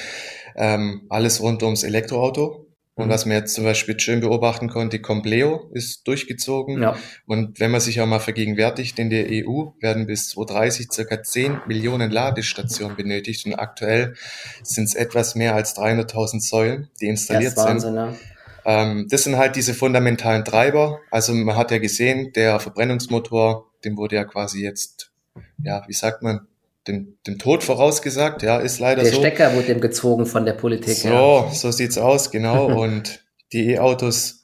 ähm, alles rund ums Elektroauto. Und was man jetzt zum Beispiel schön beobachten konnte, Compleo ist durchgezogen. Ja. Und wenn man sich auch mal vergegenwärtigt, in der EU werden bis 2030 circa 10 Millionen Ladestationen benötigt. Und aktuell sind es etwas mehr als 300.000 Säulen, die installiert das Wahnsinn, sind. Ja. Ähm, das sind halt diese fundamentalen Treiber. Also man hat ja gesehen, der Verbrennungsmotor, dem wurde ja quasi jetzt, ja, wie sagt man, dem, dem Tod vorausgesagt, ja, ist leider der so. Der Stecker wurde dem gezogen von der Politik. So, ja. so sieht's aus, genau. und die E-Autos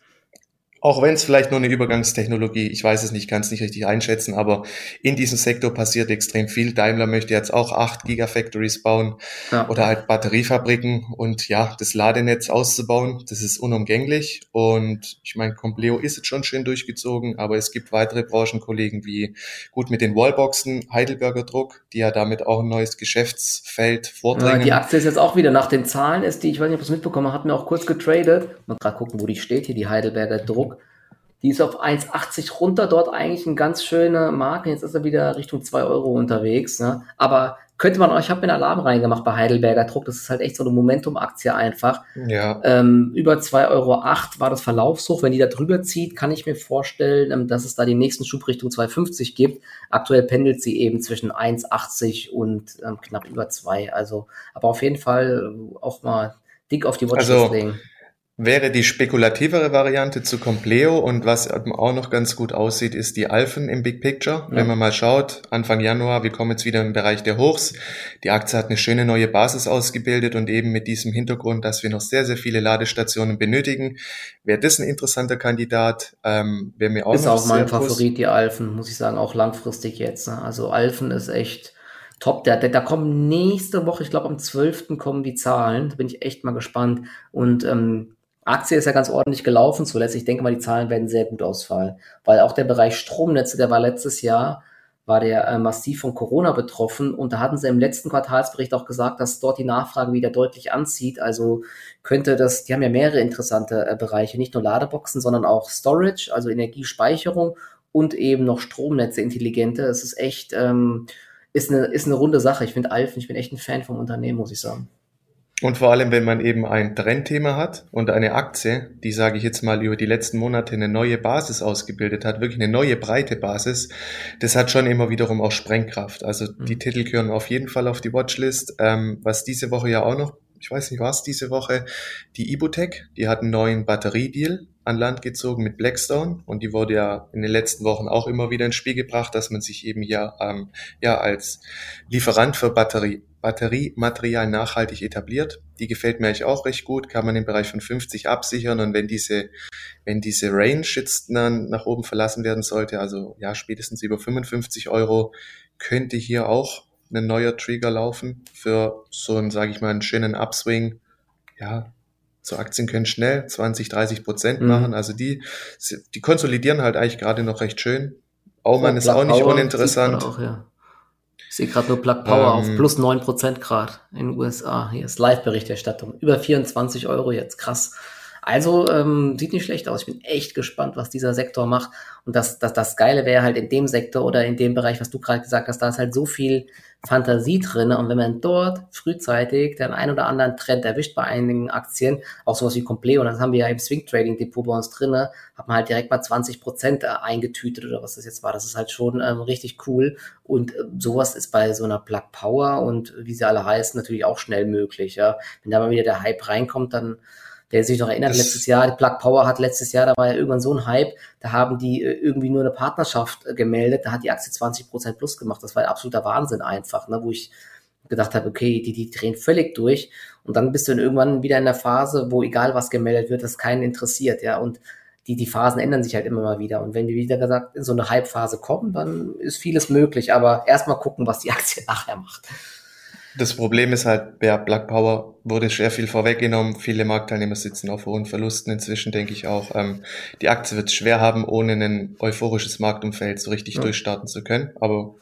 auch wenn es vielleicht nur eine Übergangstechnologie, ich weiß es nicht, kann es nicht richtig einschätzen, aber in diesem Sektor passiert extrem viel. Daimler möchte jetzt auch acht Gigafactories bauen ja. oder halt Batteriefabriken und ja, das Ladenetz auszubauen, das ist unumgänglich. Und ich meine, Compleo ist jetzt schon schön durchgezogen, aber es gibt weitere Branchenkollegen wie gut mit den Wallboxen, Heidelberger Druck, die ja damit auch ein neues Geschäftsfeld vordringen. Ja, die Aktie ist jetzt auch wieder nach den Zahlen, ist die, ich weiß nicht, ob ihr es mitbekommen habt, mir auch kurz getradet. Mal gerade gucken, wo die steht hier, die Heidelberger Druck. Die ist auf 1,80 runter, dort eigentlich eine ganz schöne Marke. Jetzt ist er wieder Richtung 2 Euro unterwegs. Ne? Aber könnte man, ich habe mir einen Alarm reingemacht bei Heidelberger Druck. Das ist halt echt so eine Momentum-Aktie einfach. Ja. Ähm, über 2,08 Euro war das Verlaufshoch. Wenn die da drüber zieht, kann ich mir vorstellen, ähm, dass es da die nächsten Schub Richtung 2,50 gibt. Aktuell pendelt sie eben zwischen 1,80 und ähm, knapp über 2. Also, aber auf jeden Fall auch mal dick auf die Watchlist also, legen wäre die spekulativere Variante zu Compleo und was auch noch ganz gut aussieht, ist die Alphen im Big Picture. Ja. Wenn man mal schaut, Anfang Januar, wir kommen jetzt wieder im Bereich der Hochs. Die Aktie hat eine schöne neue Basis ausgebildet und eben mit diesem Hintergrund, dass wir noch sehr, sehr viele Ladestationen benötigen, wäre das ein interessanter Kandidat. Ähm, wäre mir auch ist auch mein Favorit, die Alphen, muss ich sagen, auch langfristig jetzt. Ne? Also Alphen ist echt top. Da, da, kommen nächste Woche, ich glaube am 12. kommen die Zahlen. Da bin ich echt mal gespannt. Und ähm, Aktie ist ja ganz ordentlich gelaufen zuletzt. Ich denke mal, die Zahlen werden sehr gut ausfallen, weil auch der Bereich Stromnetze, der war letztes Jahr, war der äh, massiv von Corona betroffen und da hatten sie im letzten Quartalsbericht auch gesagt, dass dort die Nachfrage wieder deutlich anzieht. Also könnte das, die haben ja mehrere interessante äh, Bereiche, nicht nur Ladeboxen, sondern auch Storage, also Energiespeicherung und eben noch Stromnetze intelligente. Es ist echt, ähm, ist eine, ist eine runde Sache. Ich finde Alphen, ich bin echt ein Fan vom Unternehmen, muss ich sagen. Und vor allem, wenn man eben ein Trendthema hat und eine Aktie, die, sage ich jetzt mal, über die letzten Monate eine neue Basis ausgebildet hat, wirklich eine neue breite Basis, das hat schon immer wiederum auch Sprengkraft. Also die mhm. Titel gehören auf jeden Fall auf die Watchlist. Ähm, was diese Woche ja auch noch, ich weiß nicht was, diese Woche, die Ibutec, die hat einen neuen Batteriedeal an Land gezogen mit Blackstone und die wurde ja in den letzten Wochen auch immer wieder ins Spiel gebracht, dass man sich eben hier ähm, ja als Lieferant für Batterie Batteriematerial nachhaltig etabliert. Die gefällt mir eigentlich auch recht gut, kann man im Bereich von 50 absichern und wenn diese, wenn diese Range jetzt dann nach oben verlassen werden sollte, also ja, spätestens über 55 Euro, könnte hier auch ein neuer Trigger laufen für so einen, sage ich mal, einen schönen Upswing. Ja, so Aktien können schnell 20, 30 Prozent mhm. machen. Also die, die konsolidieren halt eigentlich gerade noch recht schön. Aumann oh, ist auch nicht uninteressant. Auch, ja. Ich sehe gerade nur Plug Power ähm, auf plus 9% Grad in den USA. Hier ist Live-Berichterstattung. Über 24 Euro jetzt. Krass. Also ähm, sieht nicht schlecht aus. Ich bin echt gespannt, was dieser Sektor macht. Und das, das, das Geile wäre halt in dem Sektor oder in dem Bereich, was du gerade gesagt hast, da ist halt so viel Fantasie drin. Und wenn man dort frühzeitig den ein oder anderen Trend erwischt bei einigen Aktien, auch sowas wie Compleo, und das haben wir ja im Swing Trading Depot bei uns drin, hat man halt direkt mal 20 Prozent äh, eingetütet oder was das jetzt war. Das ist halt schon ähm, richtig cool. Und äh, sowas ist bei so einer Plug Power und wie sie alle heißen, natürlich auch schnell möglich. Ja. Wenn da mal wieder der Hype reinkommt, dann Wer sich noch erinnert, das letztes Jahr, die Plug Power hat letztes Jahr, da war ja irgendwann so ein Hype, da haben die äh, irgendwie nur eine Partnerschaft äh, gemeldet, da hat die Aktie 20% plus gemacht. Das war ein absoluter Wahnsinn einfach, ne, wo ich gedacht habe, okay, die, die drehen völlig durch. Und dann bist du dann irgendwann wieder in der Phase, wo egal was gemeldet wird, das keinen interessiert, ja. Und die, die Phasen ändern sich halt immer mal wieder. Und wenn wir wieder gesagt in so eine Hype-Phase kommen, dann ist vieles möglich. Aber erstmal gucken, was die Aktie nachher macht. Das Problem ist halt, bei Black Power wurde sehr viel vorweggenommen. Viele Marktteilnehmer sitzen auf hohen Verlusten inzwischen, denke ich auch. Ähm, die Aktie wird es schwer haben, ohne ein euphorisches Marktumfeld so richtig ja. durchstarten zu können. Aber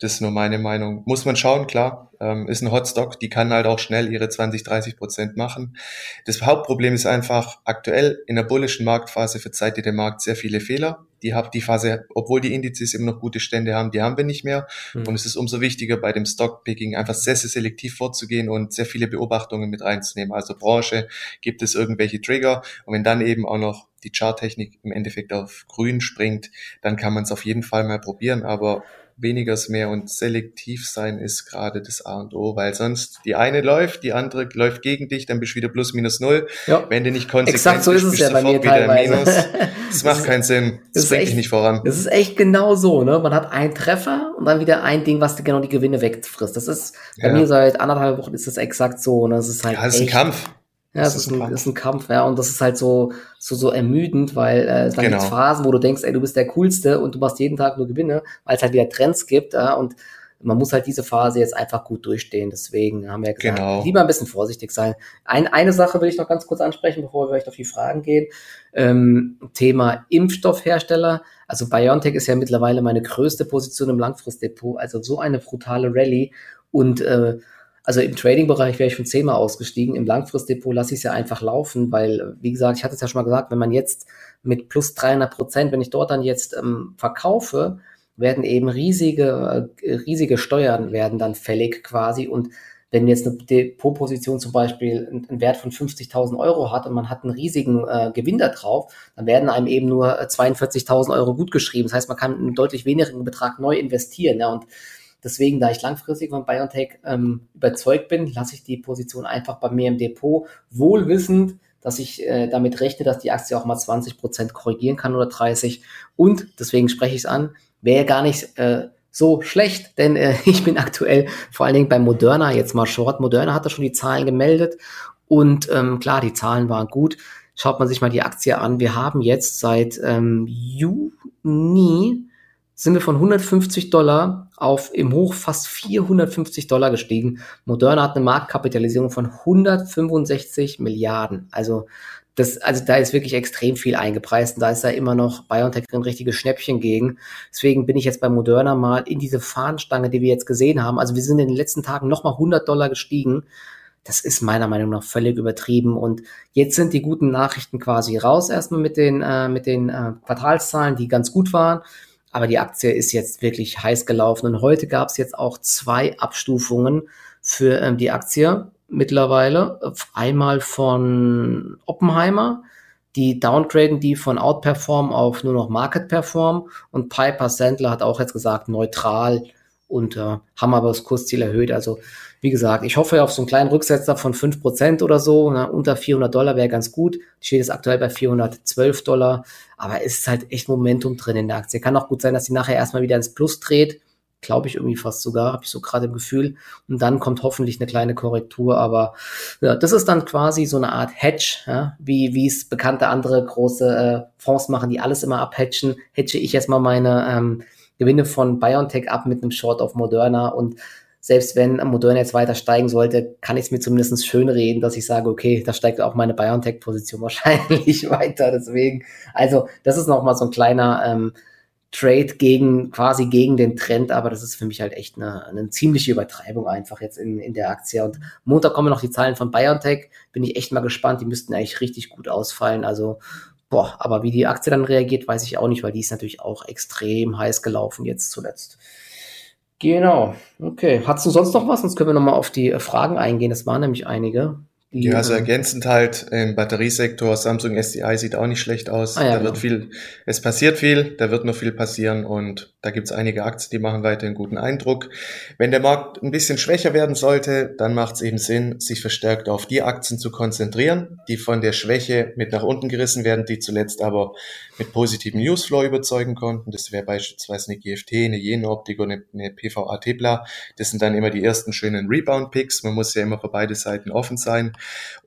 das ist nur meine Meinung. Muss man schauen, klar. Ähm, ist ein Hotstock, die kann halt auch schnell ihre 20, 30 Prozent machen. Das Hauptproblem ist einfach, aktuell in der bullischen Marktphase verzeiht ihr dem Markt sehr viele Fehler. Die habt die Phase, obwohl die Indizes immer noch gute Stände haben, die haben wir nicht mehr. Mhm. Und es ist umso wichtiger bei dem Stockpicking einfach sehr, sehr selektiv vorzugehen und sehr viele Beobachtungen mit reinzunehmen. Also Branche, gibt es irgendwelche Trigger? Und wenn dann eben auch noch die Charttechnik im Endeffekt auf grün springt, dann kann man es auf jeden Fall mal probieren. Aber weniger ist mehr und selektiv sein ist gerade das A und O, weil sonst die eine läuft, die andere läuft gegen dich, dann bist du wieder plus minus null. Ja. Wenn du nicht konsequent Exakt so ist es ja bei mir teilweise. Das macht keinen Sinn. Das, das bringt echt, dich nicht voran. Das ist echt genau so, ne? Man hat einen Treffer und dann wieder ein Ding, was genau die Gewinne wegfrisst. Das ist bei ja. mir seit anderthalb Wochen ist das exakt so. Ne? das ist halt. Ja, das ist ein Kampf. Ja, das, das ist, ein, Kampf. ist ein Kampf, ja, und das ist halt so, so, so ermüdend, weil äh, es dann genau. gibt's Phasen, wo du denkst, ey, du bist der Coolste und du machst jeden Tag nur Gewinne, weil es halt wieder Trends gibt, ja, und man muss halt diese Phase jetzt einfach gut durchstehen. Deswegen haben wir gesagt, genau. lieber ein bisschen vorsichtig sein. Ein, eine Sache will ich noch ganz kurz ansprechen, bevor wir vielleicht auf die Fragen gehen. Ähm, Thema Impfstoffhersteller. Also BioNTech ist ja mittlerweile meine größte Position im Langfristdepot. Also so eine brutale Rallye. Und äh, also im Trading-Bereich wäre ich schon zehnmal ausgestiegen. Im Langfristdepot lasse ich es ja einfach laufen, weil, wie gesagt, ich hatte es ja schon mal gesagt, wenn man jetzt mit plus 300 Prozent, wenn ich dort dann jetzt ähm, verkaufe, werden eben riesige, äh, riesige Steuern werden dann fällig quasi und wenn jetzt eine Depotposition zum Beispiel einen Wert von 50.000 Euro hat und man hat einen riesigen äh, Gewinn da drauf, dann werden einem eben nur 42.000 Euro gutgeschrieben. Das heißt, man kann einen deutlich wenigeren Betrag neu investieren. Ja, und Deswegen, da ich langfristig von BioNTech ähm, überzeugt bin, lasse ich die Position einfach bei mir im Depot, wohl wissend, dass ich äh, damit rechne, dass die Aktie auch mal 20 Prozent korrigieren kann oder 30. Und deswegen spreche ich es an, wäre gar nicht äh, so schlecht, denn äh, ich bin aktuell vor allen Dingen bei Moderna jetzt mal short. Moderna hat da schon die Zahlen gemeldet und ähm, klar, die Zahlen waren gut. Schaut man sich mal die Aktie an. Wir haben jetzt seit ähm, Juni sind wir von 150 Dollar auf im Hoch fast 450 Dollar gestiegen. Moderna hat eine Marktkapitalisierung von 165 Milliarden. Also das, also da ist wirklich extrem viel eingepreist und da ist da immer noch BioNTech ein richtiges Schnäppchen gegen. Deswegen bin ich jetzt bei Moderna mal in diese Fahnenstange, die wir jetzt gesehen haben. Also wir sind in den letzten Tagen nochmal 100 Dollar gestiegen. Das ist meiner Meinung nach völlig übertrieben. Und jetzt sind die guten Nachrichten quasi raus, erstmal mit den, äh, mit den äh, Quartalszahlen, die ganz gut waren. Aber die Aktie ist jetzt wirklich heiß gelaufen. Und heute gab es jetzt auch zwei Abstufungen für ähm, die Aktie mittlerweile. Einmal von Oppenheimer, die downgraden die von Outperform auf nur noch Market Perform und Piper Sandler hat auch jetzt gesagt neutral und äh, haben aber das Kursziel erhöht. Also wie gesagt, ich hoffe auf so einen kleinen Rücksetzer von 5% oder so. Ne? Unter 400 Dollar wäre ganz gut. Steht jetzt aktuell bei 412 Dollar. Aber es ist halt echt Momentum drin in der Aktie. Kann auch gut sein, dass sie nachher erstmal wieder ins Plus dreht. Glaube ich irgendwie fast sogar, habe ich so gerade im Gefühl. Und dann kommt hoffentlich eine kleine Korrektur. Aber ja, das ist dann quasi so eine Art Hedge, ja? wie wie es bekannte andere große äh, Fonds machen, die alles immer abhatchen. Hedge ich jetzt mal meine ähm, Gewinne von BioNTech ab mit einem Short auf Moderna und selbst wenn Moderna jetzt weiter steigen sollte, kann ich es mir zumindest schön reden, dass ich sage, okay, da steigt auch meine BioNTech-Position wahrscheinlich weiter. Deswegen, also das ist nochmal so ein kleiner ähm, Trade gegen, quasi gegen den Trend, aber das ist für mich halt echt eine, eine ziemliche Übertreibung einfach jetzt in, in der Aktie. Und Montag kommen noch die Zahlen von BioNTech, bin ich echt mal gespannt, die müssten eigentlich richtig gut ausfallen. Also Boah, aber wie die Aktie dann reagiert, weiß ich auch nicht, weil die ist natürlich auch extrem heiß gelaufen jetzt zuletzt. Genau, okay. Hast du sonst noch was? Sonst können wir nochmal auf die Fragen eingehen. Das waren nämlich einige. Ja, also ergänzend halt im Batteriesektor, Samsung SDI sieht auch nicht schlecht aus. Ah, ja, da genau. wird viel, es passiert viel, da wird noch viel passieren und da gibt's einige Aktien, die machen weiterhin guten Eindruck. Wenn der Markt ein bisschen schwächer werden sollte, dann macht es eben Sinn, sich verstärkt auf die Aktien zu konzentrieren, die von der Schwäche mit nach unten gerissen werden, die zuletzt aber mit positivem Newsflow überzeugen konnten. Das wäre beispielsweise eine GFT, eine Jenoptik oder eine, eine PVA Tepla. Das sind dann immer die ersten schönen Rebound-Picks. Man muss ja immer für beide Seiten offen sein.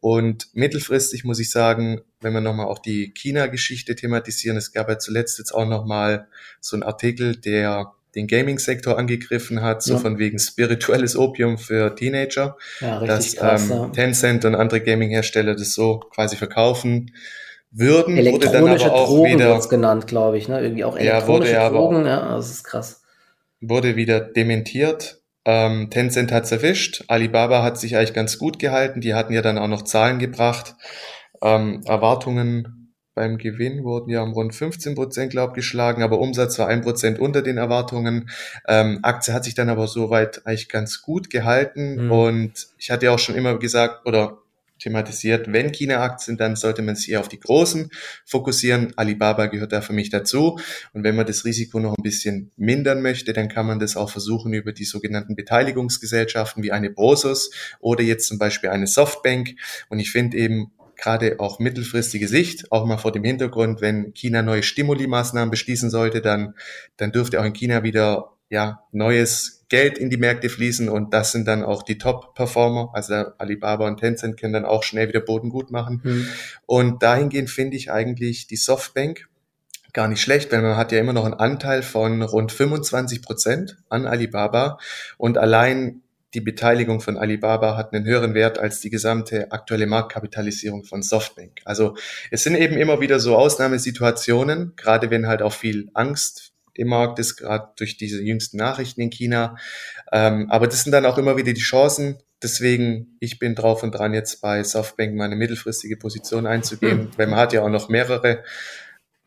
Und mittelfristig muss ich sagen, wenn wir nochmal auch die China-Geschichte thematisieren, es gab ja zuletzt jetzt auch nochmal so einen Artikel, der den Gaming-Sektor angegriffen hat, so ja. von wegen spirituelles Opium für Teenager, ja, dass krass, ähm, ja. Tencent und andere Gaming-Hersteller das so quasi verkaufen würden, wurde dann aber auch Drogen wieder genannt, glaube ich, ne? Irgendwie auch elektronische ja, wurde Drogen, aber, ja, das ist krass. Wurde wieder dementiert. Ähm, Tencent hat's erwischt. Alibaba hat sich eigentlich ganz gut gehalten. Die hatten ja dann auch noch Zahlen gebracht. Ähm, Erwartungen beim Gewinn wurden ja um rund 15 Prozent, glaube ich, geschlagen, aber Umsatz war ein Prozent unter den Erwartungen. Ähm, Aktie hat sich dann aber soweit eigentlich ganz gut gehalten. Mhm. Und ich hatte ja auch schon immer gesagt, oder thematisiert, wenn China-Aktien, dann sollte man sich eher auf die großen fokussieren. Alibaba gehört da für mich dazu. Und wenn man das Risiko noch ein bisschen mindern möchte, dann kann man das auch versuchen über die sogenannten Beteiligungsgesellschaften wie eine Brosus oder jetzt zum Beispiel eine Softbank. Und ich finde eben, gerade auch mittelfristige Sicht, auch mal vor dem Hintergrund, wenn China neue Stimuli-Maßnahmen beschließen sollte, dann, dann dürfte auch in China wieder ja, neues Geld in die Märkte fließen und das sind dann auch die Top-Performer. Also Alibaba und Tencent können dann auch schnell wieder Boden gut machen. Mhm. Und dahingehend finde ich eigentlich die Softbank gar nicht schlecht, weil man hat ja immer noch einen Anteil von rund 25 Prozent an Alibaba und allein die Beteiligung von Alibaba hat einen höheren Wert als die gesamte aktuelle Marktkapitalisierung von Softbank. Also es sind eben immer wieder so Ausnahmesituationen, gerade wenn halt auch viel Angst im Markt ist, gerade durch diese jüngsten Nachrichten in China. Ähm, aber das sind dann auch immer wieder die Chancen. Deswegen, ich bin drauf und dran, jetzt bei Softbank meine mittelfristige Position einzugehen, hm. weil man hat ja auch noch mehrere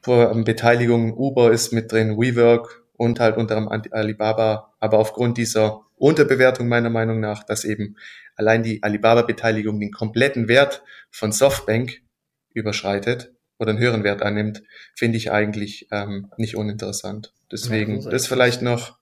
Beteiligungen. Uber ist mit drin, WeWork und halt unter anderem Alibaba. Aber aufgrund dieser Unterbewertung meiner Meinung nach, dass eben allein die Alibaba-Beteiligung den kompletten Wert von Softbank überschreitet oder einen höheren Wert annimmt, finde ich eigentlich ähm, nicht uninteressant. Deswegen ja, das vielleicht noch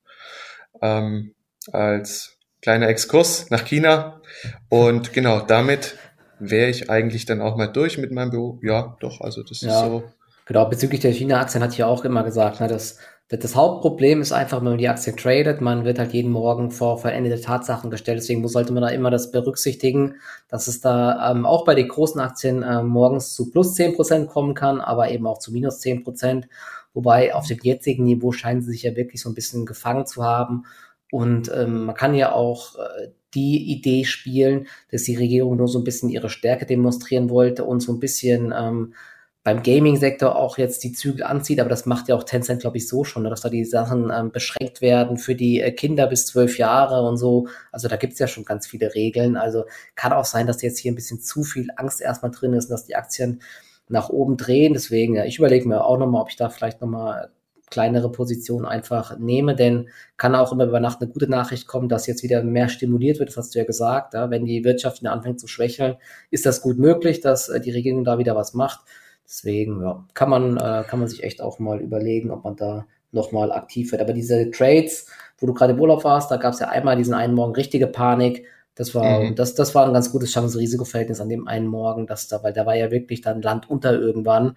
ähm, als kleiner Exkurs nach China. Und genau, damit wäre ich eigentlich dann auch mal durch mit meinem Büro. Ja, doch, also das ja, ist so. Genau, bezüglich der China-Aktien hatte ich ja auch immer gesagt, ne, dass das Hauptproblem ist einfach, wenn man die Aktie tradet, man wird halt jeden Morgen vor veränderte Tatsachen gestellt. Deswegen sollte man da immer das berücksichtigen, dass es da ähm, auch bei den großen Aktien äh, morgens zu plus zehn Prozent kommen kann, aber eben auch zu minus zehn Prozent. Wobei auf dem jetzigen Niveau scheinen sie sich ja wirklich so ein bisschen gefangen zu haben. Und ähm, man kann ja auch äh, die Idee spielen, dass die Regierung nur so ein bisschen ihre Stärke demonstrieren wollte und so ein bisschen ähm, beim Gaming-Sektor auch jetzt die Zügel anzieht, aber das macht ja auch Tencent, glaube ich, so schon, ne, dass da die Sachen ähm, beschränkt werden für die äh, Kinder bis zwölf Jahre und so. Also da gibt's ja schon ganz viele Regeln. Also kann auch sein, dass jetzt hier ein bisschen zu viel Angst erstmal drin ist und dass die Aktien nach oben drehen. Deswegen, ja, ich überlege mir auch nochmal, ob ich da vielleicht nochmal kleinere Positionen einfach nehme, denn kann auch immer über Nacht eine gute Nachricht kommen, dass jetzt wieder mehr stimuliert wird, das hast du ja gesagt. Ja, wenn die Wirtschaft wieder anfängt zu schwächeln, ist das gut möglich, dass äh, die Regierung da wieder was macht. Deswegen ja, kann, man, äh, kann man sich echt auch mal überlegen, ob man da nochmal aktiv wird. Aber diese Trades, wo du gerade im Urlaub warst, da gab es ja einmal diesen einen Morgen richtige Panik. Das war, mhm. das, das war ein ganz gutes Chance-Risiko-Verhältnis an dem einen Morgen, dass da, weil da war ja wirklich dann Land unter irgendwann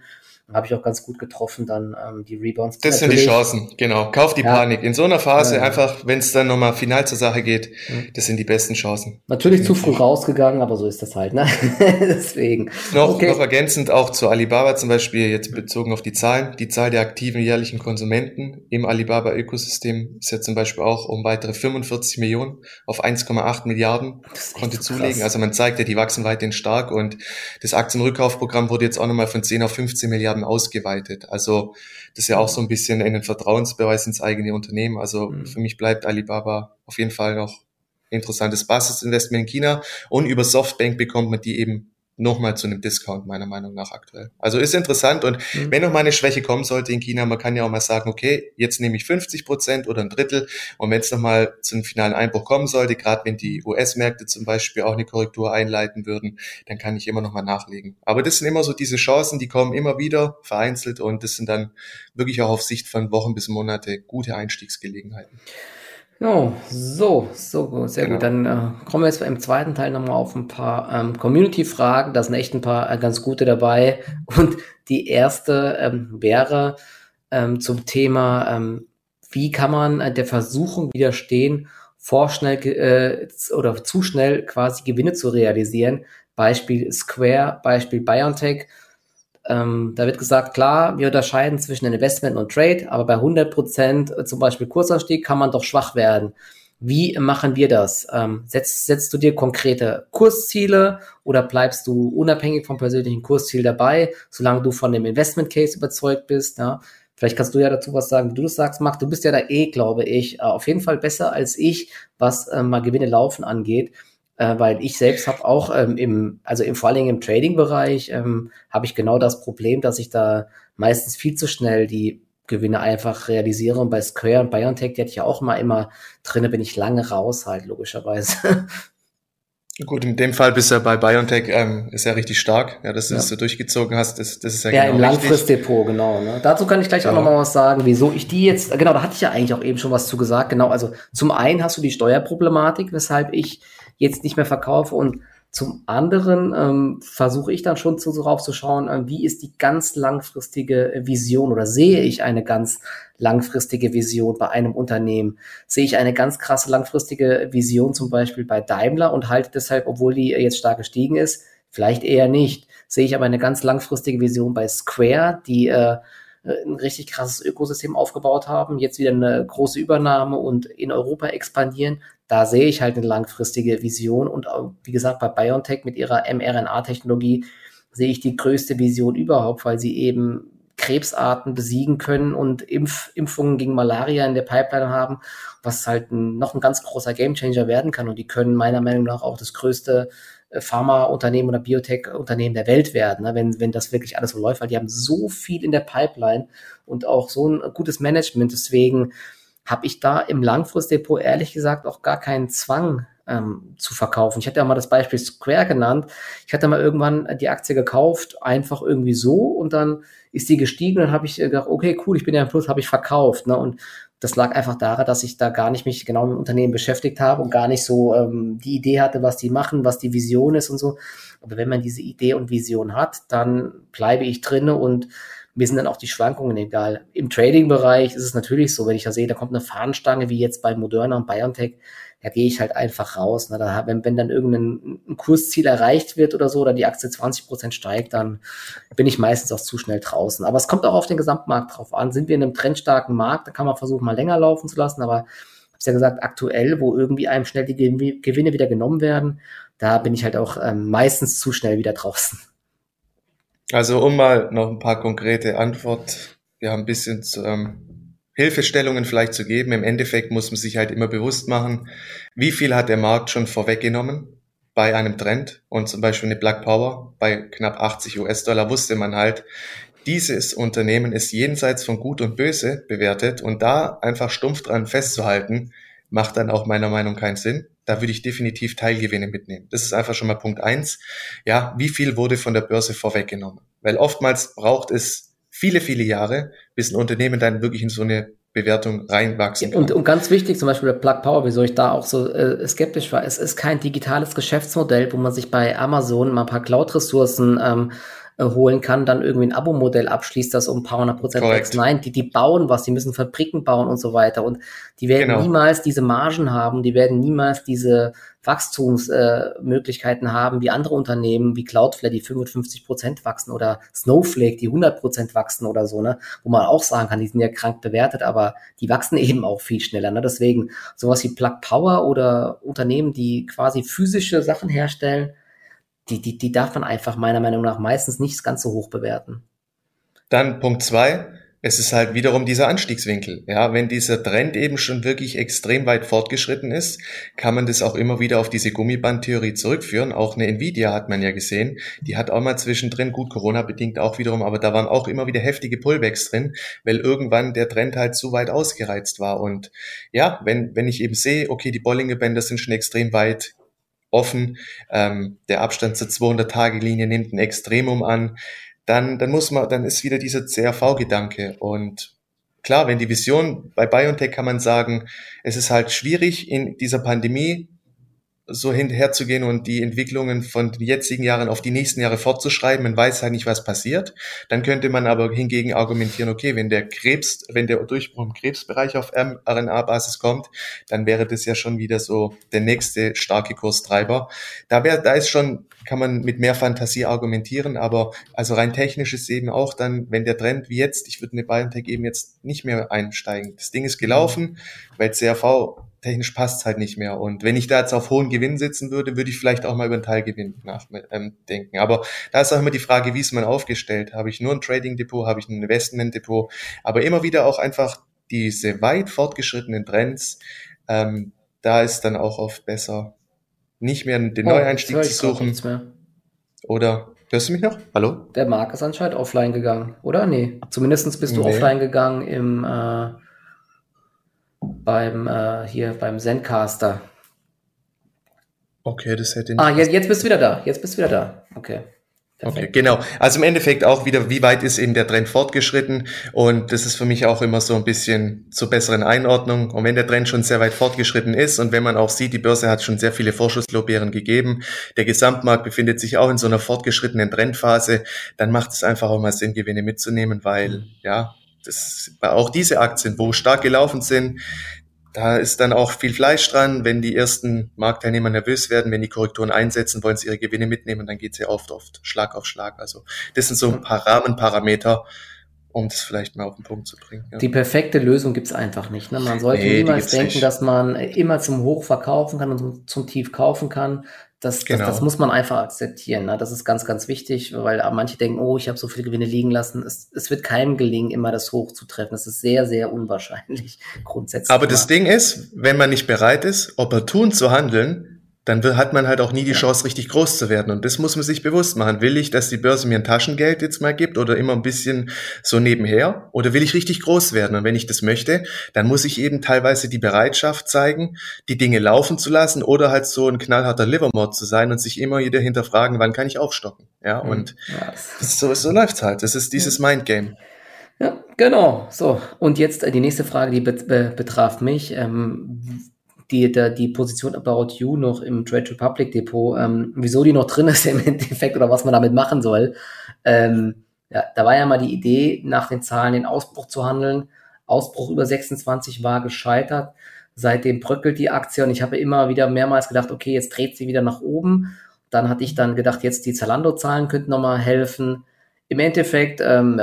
habe ich auch ganz gut getroffen, dann ähm, die Rebounds. Das sind die Chancen, genau. Kauf die ja. Panik. In so einer Phase ja. einfach, wenn es dann nochmal final zur Sache geht, mhm. das sind die besten Chancen. Natürlich zu früh rausgegangen, aber so ist das halt, ne? Deswegen. Noch, okay. noch ergänzend auch zu Alibaba zum Beispiel, jetzt bezogen auf die Zahlen. Die Zahl der aktiven jährlichen Konsumenten im Alibaba-Ökosystem ist ja zum Beispiel auch um weitere 45 Millionen auf 1,8 Milliarden konnte zulegen. Krass. Also man zeigt ja, die wachsen weiterhin stark und das Aktienrückkaufprogramm wurde jetzt auch nochmal von 10 auf 15 Milliarden Milliarden ausgeweitet. Also das ist ja auch so ein bisschen einen Vertrauensbeweis ins eigene Unternehmen. Also mhm. für mich bleibt Alibaba auf jeden Fall noch interessantes Basisinvestment in China. Und über Softbank bekommt man die eben nochmal zu einem Discount, meiner Meinung nach aktuell. Also ist interessant und mhm. wenn noch mal eine Schwäche kommen sollte in China, man kann ja auch mal sagen, okay, jetzt nehme ich 50 Prozent oder ein Drittel und wenn es noch mal zu einem finalen Einbruch kommen sollte, gerade wenn die US-Märkte zum Beispiel auch eine Korrektur einleiten würden, dann kann ich immer noch mal nachlegen. Aber das sind immer so diese Chancen, die kommen immer wieder vereinzelt und das sind dann wirklich auch auf Sicht von Wochen bis Monate gute Einstiegsgelegenheiten. Oh, so, so, sehr genau. gut. Dann äh, kommen wir jetzt im zweiten Teil nochmal auf ein paar ähm, Community-Fragen. Da sind echt ein paar äh, ganz gute dabei. Und die erste ähm, wäre ähm, zum Thema, ähm, wie kann man äh, der Versuchung widerstehen, vorschnell äh, oder zu schnell quasi Gewinne zu realisieren. Beispiel Square, Beispiel BioNTech ähm, da wird gesagt, klar, wir unterscheiden zwischen Investment und Trade, aber bei 100 Prozent äh, zum Beispiel Kursanstieg kann man doch schwach werden. Wie machen wir das? Ähm, setzt, setzt du dir konkrete Kursziele oder bleibst du unabhängig vom persönlichen Kursziel dabei, solange du von dem Investment Case überzeugt bist? Ja? Vielleicht kannst du ja dazu was sagen, wie du das sagst, Marc. Du bist ja da eh, glaube ich, äh, auf jeden Fall besser als ich, was äh, mal Gewinne laufen angeht äh, weil ich selbst habe auch ähm, im, also im, vor allen Dingen im Trading-Bereich, ähm, habe ich genau das Problem, dass ich da meistens viel zu schnell die Gewinne einfach realisiere. Und bei Square und BioNTech, die hatte ich ja auch mal immer drinne, bin ich lange raus halt, logischerweise. Gut, in dem Fall bist du ja bei BioNTech ähm, ist ja richtig stark, ja, dass du ja. das so durchgezogen hast, das, das ist ja, ja genau im Langfristdepot, genau. Ne? Dazu kann ich gleich ja. auch nochmal was sagen, wieso ich die jetzt, genau, da hatte ich ja eigentlich auch eben schon was zu gesagt, genau, also zum einen hast du die Steuerproblematik, weshalb ich jetzt nicht mehr verkaufe. Und zum anderen ähm, versuche ich dann schon zu, so rauf zu schauen, äh, wie ist die ganz langfristige Vision oder sehe ich eine ganz langfristige Vision bei einem Unternehmen? Sehe ich eine ganz krasse langfristige Vision zum Beispiel bei Daimler und halte deshalb, obwohl die jetzt stark gestiegen ist, vielleicht eher nicht. Sehe ich aber eine ganz langfristige Vision bei Square, die äh, ein richtig krasses Ökosystem aufgebaut haben, jetzt wieder eine große Übernahme und in Europa expandieren, da sehe ich halt eine langfristige Vision und wie gesagt, bei BioNTech mit ihrer mRNA-Technologie sehe ich die größte Vision überhaupt, weil sie eben Krebsarten besiegen können und Impf Impfungen gegen Malaria in der Pipeline haben, was halt ein, noch ein ganz großer Gamechanger werden kann. Und die können meiner Meinung nach auch das größte äh, Pharmaunternehmen oder Biotech-Unternehmen der Welt werden, ne, wenn, wenn das wirklich alles so läuft, weil die haben so viel in der Pipeline und auch so ein gutes Management. Deswegen habe ich da im Langfristdepot ehrlich gesagt auch gar keinen Zwang ähm, zu verkaufen. Ich hatte ja mal das Beispiel Square genannt. Ich hatte mal irgendwann die Aktie gekauft, einfach irgendwie so und dann ist die gestiegen und habe ich gedacht, okay, cool, ich bin ja im Plus, habe ich verkauft. Ne? Und das lag einfach daran, dass ich da gar nicht mich genau mit dem Unternehmen beschäftigt habe und gar nicht so ähm, die Idee hatte, was die machen, was die Vision ist und so. Aber wenn man diese Idee und Vision hat, dann bleibe ich drinne und mir sind dann auch die Schwankungen egal. Im Trading-Bereich ist es natürlich so, wenn ich da sehe, da kommt eine Fahnenstange, wie jetzt bei Moderna und BioNTech, da gehe ich halt einfach raus. Ne? Da, wenn, wenn dann irgendein Kursziel erreicht wird oder so, oder die Aktie 20 Prozent steigt, dann bin ich meistens auch zu schnell draußen. Aber es kommt auch auf den Gesamtmarkt drauf an. Sind wir in einem trendstarken Markt, dann kann man versuchen, mal länger laufen zu lassen, aber hab's ja gesagt, aktuell, wo irgendwie einem schnell die Gewinne wieder genommen werden, da bin ich halt auch ähm, meistens zu schnell wieder draußen. Also um mal noch ein paar konkrete Antwort, wir haben ein bisschen zu, ähm, Hilfestellungen vielleicht zu geben. Im Endeffekt muss man sich halt immer bewusst machen, wie viel hat der Markt schon vorweggenommen bei einem Trend und zum Beispiel eine Black Power bei knapp 80 US-Dollar wusste man halt, dieses Unternehmen ist jenseits von Gut und Böse bewertet und da einfach stumpf dran festzuhalten, macht dann auch meiner Meinung keinen Sinn. Da würde ich definitiv Teilgewinne mitnehmen. Das ist einfach schon mal Punkt eins. Ja, wie viel wurde von der Börse vorweggenommen? Weil oftmals braucht es viele, viele Jahre, bis ein Unternehmen dann wirklich in so eine Bewertung reinwachsen kann. Und, und ganz wichtig, zum Beispiel der Plug Power, wieso ich da auch so äh, skeptisch war, es ist kein digitales Geschäftsmodell, wo man sich bei Amazon mal ein paar Cloud-Ressourcen ähm, äh, holen kann, dann irgendwie ein Abo-Modell abschließt, das um ein paar hundert Prozent wächst. Nein, die, die bauen was, die müssen Fabriken bauen und so weiter. Und die werden genau. niemals diese Margen haben, die werden niemals diese Wachstumsmöglichkeiten äh, haben wie andere Unternehmen, wie Cloudflare, die 55 Prozent wachsen oder Snowflake, die 100 Prozent wachsen oder so, ne? Wo man auch sagen kann, die sind ja krank bewertet, aber die wachsen eben auch viel schneller, ne? Deswegen sowas wie Plug Power oder Unternehmen, die quasi physische Sachen herstellen, die, die, die darf man einfach meiner Meinung nach meistens nicht ganz so hoch bewerten. Dann Punkt zwei, es ist halt wiederum dieser Anstiegswinkel. Ja, wenn dieser Trend eben schon wirklich extrem weit fortgeschritten ist, kann man das auch immer wieder auf diese Gummibandtheorie zurückführen. Auch eine Nvidia hat man ja gesehen. Die hat auch mal zwischendrin, gut, Corona-bedingt auch wiederum, aber da waren auch immer wieder heftige Pullbacks drin, weil irgendwann der Trend halt zu weit ausgereizt war. Und ja, wenn, wenn ich eben sehe, okay, die Bollinger Bänder sind schon extrem weit offen, ähm, der Abstand zur 200-Tage-Linie nimmt ein Extremum an, dann, dann muss man, dann ist wieder dieser CRV-Gedanke und klar, wenn die Vision bei BioNTech kann man sagen, es ist halt schwierig in dieser Pandemie so hinterherzugehen und die Entwicklungen von den jetzigen Jahren auf die nächsten Jahre fortzuschreiben. Man weiß halt nicht, was passiert. Dann könnte man aber hingegen argumentieren, okay, wenn der Krebs, wenn der Durchbruch im Krebsbereich auf mRNA-Basis kommt, dann wäre das ja schon wieder so der nächste starke Kurstreiber. Da wäre, da ist schon, kann man mit mehr Fantasie argumentieren, aber also rein technisch ist eben auch dann, wenn der Trend wie jetzt, ich würde eine BioNTech eben jetzt nicht mehr einsteigen. Das Ding ist gelaufen, weil CRV technisch passt halt nicht mehr. Und wenn ich da jetzt auf hohen Gewinn sitzen würde, würde ich vielleicht auch mal über einen Teilgewinn nachdenken. Ähm, Aber da ist auch immer die Frage, wie ist man aufgestellt? Habe ich nur ein Trading-Depot, habe ich ein Investment-Depot? Aber immer wieder auch einfach diese weit fortgeschrittenen Trends, ähm, da ist dann auch oft besser, nicht mehr den oh, Neueinstieg zu suchen. Oder hörst du mich noch? Hallo? Der Markt ist anscheinend offline gegangen, oder? Nee. Zumindest bist du nee. offline gegangen im äh beim äh, hier beim Zencaster. Okay, das hätte ich Ah, jetzt, jetzt bist du wieder da. Jetzt bist du wieder da. Okay. Perfekt. Okay, genau. Also im Endeffekt auch wieder, wie weit ist eben der Trend fortgeschritten? Und das ist für mich auch immer so ein bisschen zur besseren Einordnung. Und wenn der Trend schon sehr weit fortgeschritten ist und wenn man auch sieht, die Börse hat schon sehr viele Vorschusslobären gegeben, der Gesamtmarkt befindet sich auch in so einer fortgeschrittenen Trendphase, dann macht es einfach auch mal Sinn, Gewinne mitzunehmen, weil, ja, das, auch diese Aktien, wo stark gelaufen sind, da ist dann auch viel Fleisch dran. Wenn die ersten Marktteilnehmer nervös werden, wenn die Korrekturen einsetzen, wollen sie ihre Gewinne mitnehmen, dann geht es ja oft, oft Schlag auf Schlag. Also das sind so ein paar Rahmenparameter, um das vielleicht mal auf den Punkt zu bringen. Ja. Die perfekte Lösung gibt's einfach nicht. Ne? Man sollte nee, niemals denken, nicht. dass man immer zum Hoch verkaufen kann und zum Tief kaufen kann. Das, genau. das, das, muss man einfach akzeptieren. Ne? Das ist ganz, ganz wichtig, weil manche denken, oh, ich habe so viele Gewinne liegen lassen. Es, es wird keinem gelingen, immer das Hoch zu treffen. Das ist sehr, sehr unwahrscheinlich grundsätzlich. Aber das Ding ist, wenn man nicht bereit ist, opportun zu handeln, dann hat man halt auch nie die Chance, richtig groß zu werden. Und das muss man sich bewusst machen. Will ich, dass die Börse mir ein Taschengeld jetzt mal gibt oder immer ein bisschen so nebenher? Oder will ich richtig groß werden? Und wenn ich das möchte, dann muss ich eben teilweise die Bereitschaft zeigen, die Dinge laufen zu lassen oder halt so ein knallharter Livermord zu sein und sich immer wieder hinterfragen, wann kann ich aufstocken? Ja, mhm. und ja, so, so läuft's halt. Das ist dieses Mindgame. Ja, genau. So. Und jetzt äh, die nächste Frage, die betraf mich. Ähm, die, die, die Position About You noch im Trade Republic Depot, ähm, wieso die noch drin ist im Endeffekt oder was man damit machen soll. Ähm, ja, da war ja mal die Idee, nach den Zahlen den Ausbruch zu handeln. Ausbruch über 26 war gescheitert. Seitdem bröckelt die Aktie und ich habe immer wieder mehrmals gedacht, okay, jetzt dreht sie wieder nach oben. Dann hatte ich dann gedacht, jetzt die Zalando-Zahlen könnten nochmal helfen. Im Endeffekt, ähm,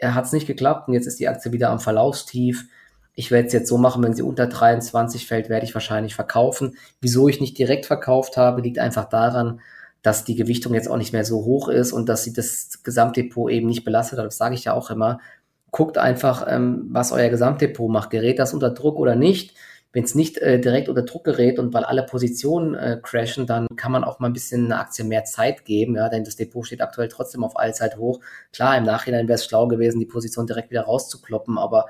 ja, hat es nicht geklappt und jetzt ist die Aktie wieder am Verlaufstief ich werde es jetzt so machen, wenn sie unter 23 fällt, werde ich wahrscheinlich verkaufen. Wieso ich nicht direkt verkauft habe, liegt einfach daran, dass die Gewichtung jetzt auch nicht mehr so hoch ist und dass sie das Gesamtdepot eben nicht belastet hat. Das sage ich ja auch immer. Guckt einfach, ähm, was euer Gesamtdepot macht. Gerät das unter Druck oder nicht? Wenn es nicht äh, direkt unter Druck gerät und weil alle Positionen äh, crashen, dann kann man auch mal ein bisschen eine Aktie mehr Zeit geben, ja, denn das Depot steht aktuell trotzdem auf Allzeit hoch. Klar, im Nachhinein wäre es schlau gewesen, die Position direkt wieder rauszukloppen, aber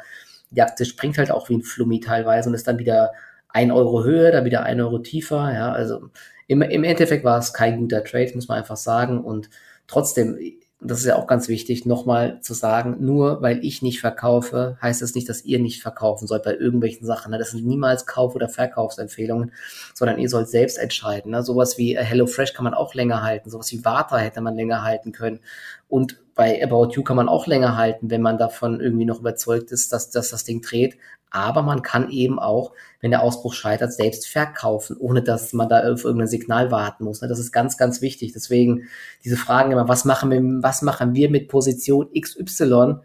die Aktie springt halt auch wie ein Flummi teilweise und ist dann wieder ein Euro höher, dann wieder ein Euro tiefer, ja, also im, im Endeffekt war es kein guter Trade, muss man einfach sagen und trotzdem, das ist ja auch ganz wichtig, nochmal zu sagen, nur weil ich nicht verkaufe, heißt das nicht, dass ihr nicht verkaufen sollt bei irgendwelchen Sachen. Ne? Das sind niemals Kauf- oder Verkaufsempfehlungen, sondern ihr sollt selbst entscheiden. Ne? Sowas wie äh, HelloFresh kann man auch länger halten, sowas wie Vata hätte man länger halten können. Und bei About You kann man auch länger halten, wenn man davon irgendwie noch überzeugt ist, dass, dass das Ding dreht. Aber man kann eben auch, wenn der Ausbruch scheitert, selbst verkaufen, ohne dass man da auf irgendein Signal warten muss. Ne? Das ist ganz, ganz wichtig. Deswegen diese Fragen immer, was machen wir, was machen wir mit Position XY?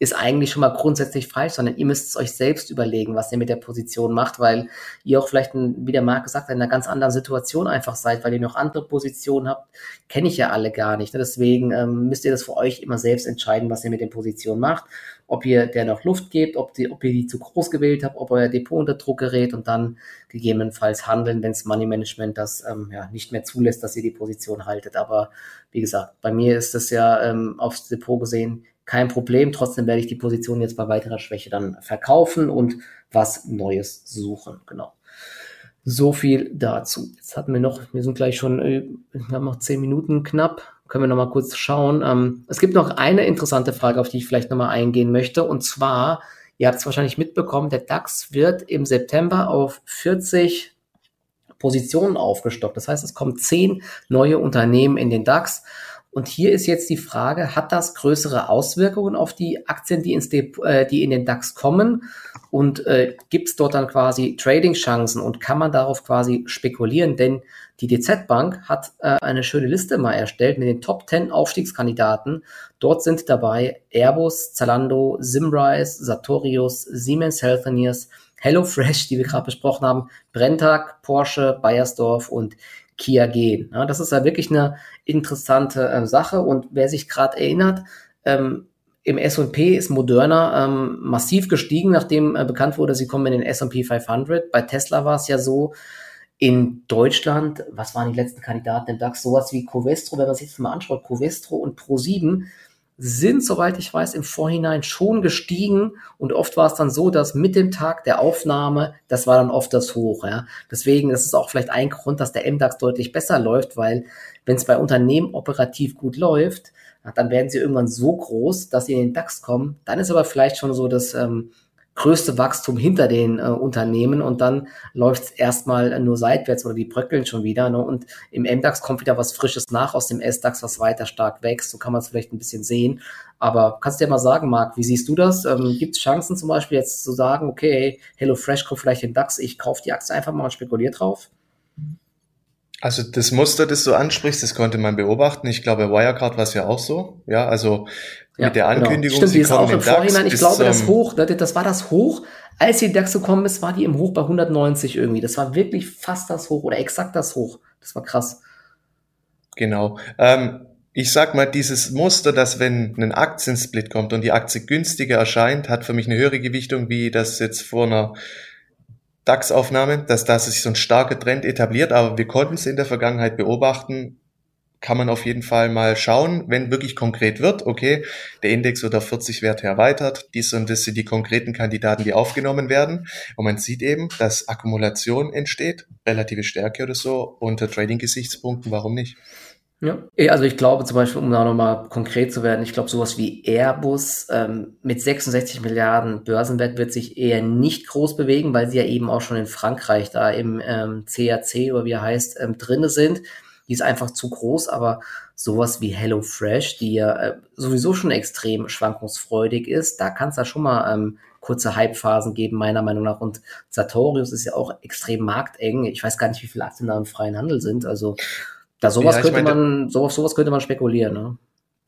Ist eigentlich schon mal grundsätzlich falsch, sondern ihr müsst es euch selbst überlegen, was ihr mit der Position macht, weil ihr auch vielleicht, wie der Marc gesagt hat, in einer ganz anderen Situation einfach seid, weil ihr noch andere Positionen habt, kenne ich ja alle gar nicht. Ne? Deswegen ähm, müsst ihr das für euch immer selbst entscheiden, was ihr mit den Positionen macht, ob ihr der noch Luft gebt, ob, die, ob ihr die zu groß gewählt habt, ob euer Depot unter Druck gerät und dann gegebenenfalls handeln, wenn es Money Management das ähm, ja, nicht mehr zulässt, dass ihr die Position haltet. Aber wie gesagt, bei mir ist das ja ähm, aufs Depot gesehen kein Problem. Trotzdem werde ich die Position jetzt bei weiterer Schwäche dann verkaufen und was Neues suchen. Genau. So viel dazu. Jetzt hatten wir noch, wir sind gleich schon, äh, wir haben noch zehn Minuten knapp. Können wir noch mal kurz schauen. Ähm, es gibt noch eine interessante Frage, auf die ich vielleicht noch mal eingehen möchte. Und zwar, ihr habt es wahrscheinlich mitbekommen, der DAX wird im September auf 40 Positionen aufgestockt. Das heißt, es kommen zehn neue Unternehmen in den DAX. Und hier ist jetzt die Frage, hat das größere Auswirkungen auf die Aktien, die, ins Dep äh, die in den DAX kommen? Und äh, gibt es dort dann quasi Trading-Chancen und kann man darauf quasi spekulieren? Denn die DZ Bank hat äh, eine schöne Liste mal erstellt mit den Top 10 Aufstiegskandidaten. Dort sind dabei Airbus, Zalando, Simrise, Sartorius, Siemens Healthineers, HelloFresh, die wir gerade besprochen haben, Brenntag, Porsche, Bayersdorf und Kia gehen. Ja, das ist ja wirklich eine interessante äh, Sache. Und wer sich gerade erinnert, ähm, im S&P ist Moderna ähm, massiv gestiegen, nachdem äh, bekannt wurde, sie kommen in den S&P 500. Bei Tesla war es ja so, in Deutschland, was waren die letzten Kandidaten im DAX? Sowas wie Covestro, wenn man sich das mal anschaut, Covestro und Pro7 sind, soweit ich weiß, im Vorhinein schon gestiegen und oft war es dann so, dass mit dem Tag der Aufnahme, das war dann oft das Hoch. Ja. Deswegen das ist auch vielleicht ein Grund, dass der MDAX deutlich besser läuft, weil wenn es bei Unternehmen operativ gut läuft, dann werden sie irgendwann so groß, dass sie in den DAX kommen. Dann ist aber vielleicht schon so, dass ähm, größte Wachstum hinter den äh, Unternehmen und dann läuft es erstmal nur seitwärts oder die bröckeln schon wieder. Ne? Und im MDAX kommt wieder was Frisches nach aus dem SDAX, was weiter stark wächst. So kann man es vielleicht ein bisschen sehen. Aber kannst du dir mal sagen, Marc, wie siehst du das? Ähm, Gibt es Chancen zum Beispiel jetzt zu sagen, okay, HelloFresh kommt vielleicht in DAX, ich kaufe die Aktie einfach mal und spekuliere drauf? Also das Muster, das du ansprichst, das konnte man beobachten. Ich glaube, Wirecard war es ja auch so. Ja, also ja, mit der genau. Ankündigung, genau. Stimmt, sie ist auch im Vorhinein, ich glaube, das Hoch, das war das Hoch, als die DAX gekommen ist, war die im Hoch bei 190 irgendwie. Das war wirklich fast das Hoch oder exakt das Hoch. Das war krass. Genau. Ähm, ich sag mal, dieses Muster, dass wenn ein Aktiensplit kommt und die Aktie günstiger erscheint, hat für mich eine höhere Gewichtung, wie das jetzt vor einer DAX-Aufnahme, dass da sich so ein starker Trend etabliert, aber wir konnten es in der Vergangenheit beobachten, kann man auf jeden Fall mal schauen, wenn wirklich konkret wird, okay, der Index wird auf 40 Werte erweitert, dies und das sind die konkreten Kandidaten, die aufgenommen werden. Und man sieht eben, dass Akkumulation entsteht, relative Stärke oder so, unter Trading-Gesichtspunkten, warum nicht? Ja, also ich glaube zum Beispiel, um da nochmal konkret zu werden, ich glaube sowas wie Airbus ähm, mit 66 Milliarden Börsenwert wird sich eher nicht groß bewegen, weil sie ja eben auch schon in Frankreich da im ähm, CAC oder wie er heißt, ähm, drinne sind. Die ist einfach zu groß, aber sowas wie HelloFresh, die ja äh, sowieso schon extrem schwankungsfreudig ist, da kann es da schon mal ähm, kurze Hypephasen geben, meiner Meinung nach. Und Sartorius ist ja auch extrem markteng. Ich weiß gar nicht, wie viele Aktien da im freien Handel sind. Also da sowas ja, könnte meine, man, sowas, sowas könnte man spekulieren. Ne?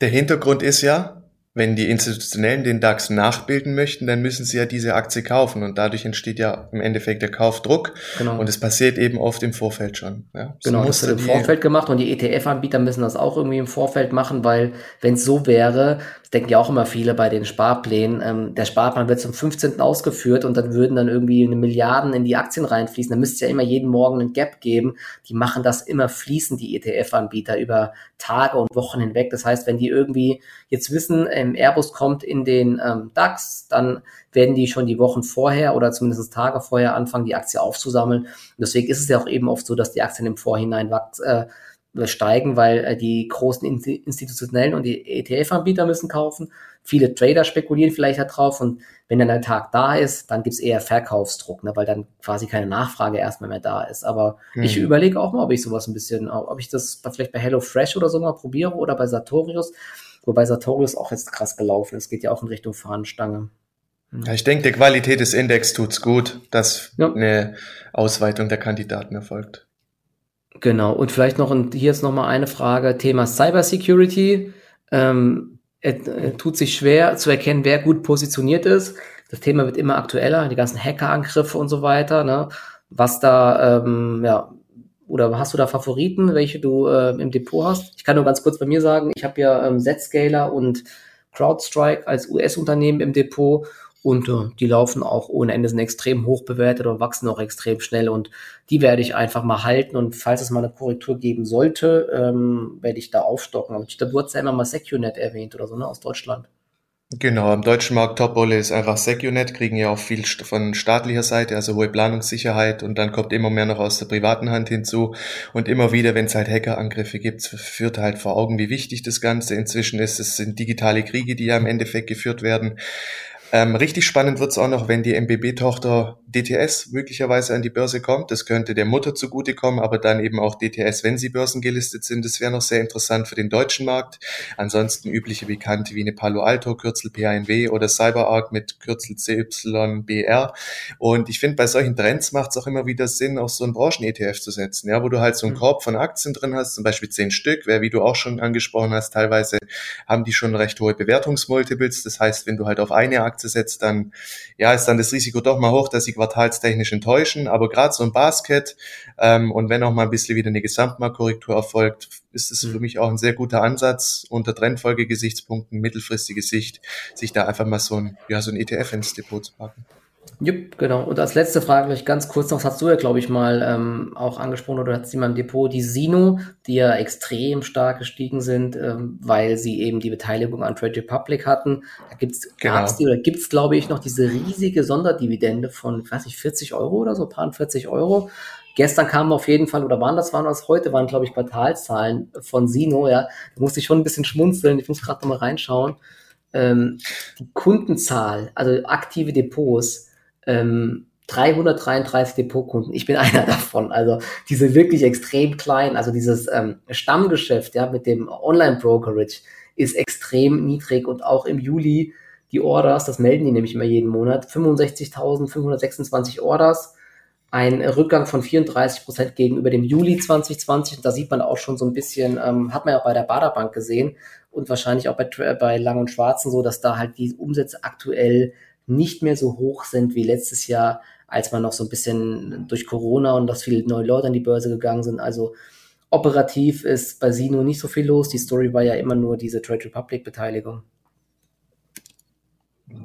Der Hintergrund ist ja, wenn die Institutionellen den DAX nachbilden möchten, dann müssen sie ja diese Aktie kaufen und dadurch entsteht ja im Endeffekt der Kaufdruck genau. und es passiert eben oft im Vorfeld schon. Ja. So genau, das wird im Vorfeld gemacht und die ETF-Anbieter müssen das auch irgendwie im Vorfeld machen, weil wenn es so wäre, das denken ja auch immer viele bei den Sparplänen, ähm, der Sparplan wird zum 15. ausgeführt und dann würden dann irgendwie eine Milliarden in die Aktien reinfließen, dann müsste es ja immer jeden Morgen einen Gap geben. Die machen das immer fließend, die ETF-Anbieter, über Tage und Wochen hinweg. Das heißt, wenn die irgendwie jetzt wissen, ähm, Airbus kommt in den ähm, DAX, dann werden die schon die Wochen vorher oder zumindest Tage vorher anfangen, die Aktie aufzusammeln. Und deswegen ist es ja auch eben oft so, dass die Aktien im Vorhinein wachsen. Äh, steigen, weil äh, die großen institutionellen und die ETF-Anbieter müssen kaufen. Viele Trader spekulieren vielleicht darauf und wenn dann der Tag da ist, dann gibt's eher Verkaufsdruck, ne, weil dann quasi keine Nachfrage erstmal mehr da ist. Aber mhm. ich überlege auch mal, ob ich sowas ein bisschen, ob ich das vielleicht bei HelloFresh oder so mal probiere oder bei Sartorius, wobei Sartorius auch jetzt krass gelaufen ist, geht ja auch in Richtung Fahnenstange. Ja, ich denke, der Qualität des Index tut's gut, dass ja. eine Ausweitung der Kandidaten erfolgt. Genau, und vielleicht noch, und hier ist nochmal eine Frage, Thema Cybersecurity. Ähm, er tut sich schwer zu erkennen, wer gut positioniert ist. Das Thema wird immer aktueller, die ganzen Hackerangriffe und so weiter. Ne? Was da, ähm, ja, oder hast du da Favoriten, welche du äh, im Depot hast? Ich kann nur ganz kurz bei mir sagen, ich habe ja ähm, Zscaler und CrowdStrike als US-Unternehmen im Depot und äh, die laufen auch ohne Ende, sind extrem hoch bewertet und wachsen auch extrem schnell. Und die werde ich einfach mal halten. Und falls es mal eine Korrektur geben sollte, ähm, werde ich da aufstocken. Aber ich glaube, du hast ja immer mal SecuNet erwähnt oder so, ne, aus Deutschland. Genau, am deutschen Markt Topwolle ist einfach SecuNet, kriegen ja auch viel von staatlicher Seite, also hohe Planungssicherheit und dann kommt immer mehr noch aus der privaten Hand hinzu und immer wieder, wenn es halt Hackerangriffe gibt, führt halt vor Augen, wie wichtig das Ganze inzwischen ist. Es sind digitale Kriege, die ja im Endeffekt geführt werden. Ähm, richtig spannend wird's auch noch, wenn die MBB-Tochter DTS möglicherweise an die Börse kommt. Das könnte der Mutter zugutekommen, aber dann eben auch DTS, wenn sie börsengelistet sind. Das wäre noch sehr interessant für den deutschen Markt. Ansonsten übliche Bekannte wie eine Palo Alto, Kürzel PANW oder CyberArk mit Kürzel CYBR. Und ich finde, bei solchen Trends macht es auch immer wieder Sinn, auch so einen Branchen-ETF zu setzen, ja, wo du halt so einen mhm. Korb von Aktien drin hast, zum Beispiel zehn Stück, wer, wie du auch schon angesprochen hast, teilweise haben die schon recht hohe Bewertungsmultiples. Das heißt, wenn du halt auf eine Aktie setzt, dann ja, ist dann das Risiko doch mal hoch, dass sie quartalstechnisch enttäuschen. Aber gerade so ein Basket ähm, und wenn auch mal ein bisschen wieder eine Gesamtmarktkorrektur erfolgt, ist es für mhm. mich auch ein sehr guter Ansatz unter Trendfolgegesichtspunkten, mittelfristige Sicht, sich da einfach mal so ein, ja, so ein ETF ins Depot zu packen. Jupp, genau. Und als letzte Frage vielleicht ganz kurz noch, das hast du ja, glaube ich, mal ähm, auch angesprochen oder hat sie mal im Depot, die Sino, die ja extrem stark gestiegen sind, ähm, weil sie eben die Beteiligung an Trade Republic hatten. Da gibt's, genau. gab's die oder gibt's, glaube ich, noch diese riesige Sonderdividende von, ich weiß nicht, 40 Euro oder so, paar 40 Euro. Gestern kamen auf jeden Fall, oder waren das, waren das heute, waren, glaube ich, Quartalzahlen von Sino, ja. Da musste ich schon ein bisschen schmunzeln. Ich muss gerade noch mal reinschauen. Ähm, die Kundenzahl, also aktive Depots, ähm, 333 Depotkunden. Ich bin einer davon. Also diese wirklich extrem klein, also dieses ähm, Stammgeschäft, ja, mit dem Online-Brokerage ist extrem niedrig und auch im Juli die Orders, das melden die nämlich immer jeden Monat, 65.526 Orders, ein Rückgang von 34 Prozent gegenüber dem Juli 2020. Da sieht man auch schon so ein bisschen, ähm, hat man ja auch bei der Baderbank gesehen und wahrscheinlich auch bei, bei Lang und Schwarzen so, dass da halt die Umsätze aktuell nicht mehr so hoch sind wie letztes Jahr, als man noch so ein bisschen durch Corona und dass viele neue Leute an die Börse gegangen sind. Also operativ ist bei Sino nicht so viel los. Die Story war ja immer nur diese Trade Republic Beteiligung.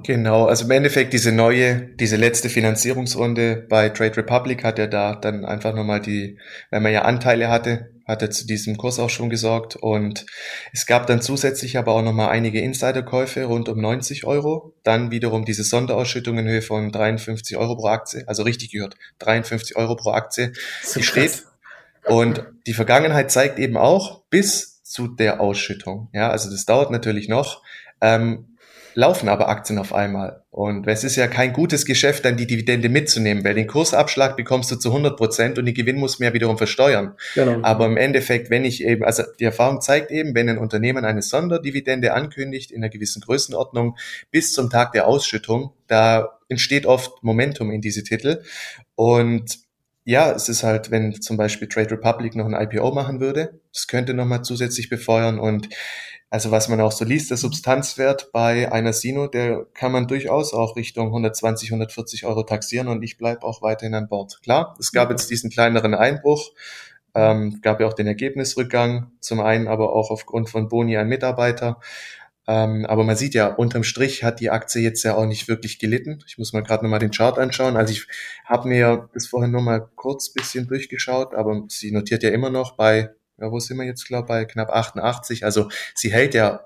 Genau, also im Endeffekt diese neue, diese letzte Finanzierungsrunde bei Trade Republic hat ja da dann einfach nochmal die, wenn man ja Anteile hatte, hat er zu diesem Kurs auch schon gesorgt. Und es gab dann zusätzlich aber auch nochmal einige Insiderkäufe rund um 90 Euro. Dann wiederum diese Sonderausschüttung in Höhe von 53 Euro pro Aktie. Also richtig gehört, 53 Euro pro Aktie. So die steht. Und die Vergangenheit zeigt eben auch bis zu der Ausschüttung. Ja, also das dauert natürlich noch. Ähm, laufen aber Aktien auf einmal. Und es ist ja kein gutes Geschäft, dann die Dividende mitzunehmen, weil den Kursabschlag bekommst du zu 100 Prozent und den Gewinn musst du mehr wiederum versteuern. Genau. Aber im Endeffekt, wenn ich eben, also die Erfahrung zeigt eben, wenn ein Unternehmen eine Sonderdividende ankündigt in einer gewissen Größenordnung bis zum Tag der Ausschüttung, da entsteht oft Momentum in diese Titel. Und ja, es ist halt, wenn zum Beispiel Trade Republic noch ein IPO machen würde, das könnte nochmal zusätzlich befeuern und also was man auch so liest, der Substanzwert bei einer Sino, der kann man durchaus auch Richtung 120, 140 Euro taxieren und ich bleibe auch weiterhin an Bord. Klar, es gab jetzt diesen kleineren Einbruch, ähm, gab ja auch den Ergebnisrückgang, zum einen aber auch aufgrund von Boni an Mitarbeiter. Ähm, aber man sieht ja, unterm Strich hat die Aktie jetzt ja auch nicht wirklich gelitten. Ich muss mal gerade nochmal den Chart anschauen. Also ich habe mir das vorhin nur mal kurz bisschen durchgeschaut, aber sie notiert ja immer noch bei, ja, wo sind wir jetzt, glaube bei knapp 88. Also sie hält ja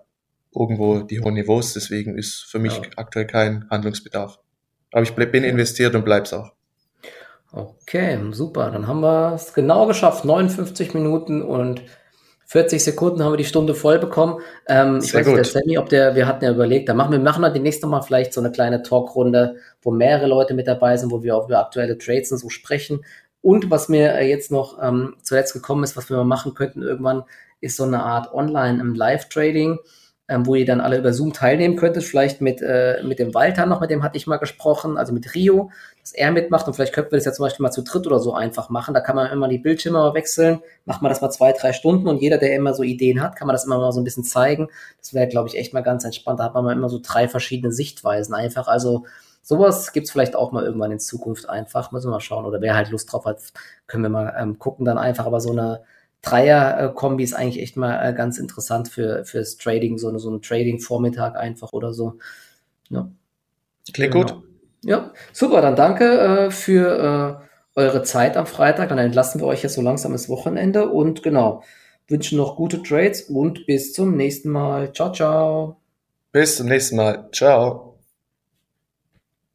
irgendwo die hohen Niveaus, deswegen ist für mich ja. aktuell kein Handlungsbedarf. Aber ich bin investiert und bleib's auch. Okay, super. Dann haben wir es genau geschafft. 59 Minuten und 40 Sekunden haben wir die Stunde voll bekommen. Ähm, ich weiß nicht, der Sammy, ob der, wir hatten ja überlegt, da machen wir machen wir demnächst nochmal vielleicht so eine kleine Talkrunde, wo mehrere Leute mit dabei sind, wo wir auch über aktuelle Trades und so sprechen. Und was mir äh, jetzt noch ähm, zuletzt gekommen ist, was wir mal machen könnten irgendwann, ist so eine Art Online-Live-Trading ähm, wo ihr dann alle über Zoom teilnehmen könntet. Vielleicht mit, äh, mit dem Walter noch, mit dem hatte ich mal gesprochen, also mit Rio, dass er mitmacht und vielleicht könnten wir das ja zum Beispiel mal zu dritt oder so einfach machen. Da kann man immer die Bildschirme mal wechseln, macht man das mal zwei, drei Stunden und jeder, der immer so Ideen hat, kann man das immer mal so ein bisschen zeigen. Das wäre, glaube ich, echt mal ganz entspannt. Da hat man mal immer so drei verschiedene Sichtweisen einfach. Also sowas gibt's vielleicht auch mal irgendwann in Zukunft einfach. Müssen wir mal schauen. Oder wer halt Lust drauf hat, können wir mal ähm, gucken dann einfach. Aber so eine Dreier-Kombi ist eigentlich echt mal äh, ganz interessant für fürs Trading, so, so ein Trading-Vormittag einfach oder so. Ja. Klingt genau. gut. Ja, super, dann danke äh, für äh, eure Zeit am Freitag. Dann entlassen wir euch jetzt so langsam ins Wochenende und genau, wünschen noch gute Trades und bis zum nächsten Mal. Ciao, ciao. Bis zum nächsten Mal. Ciao.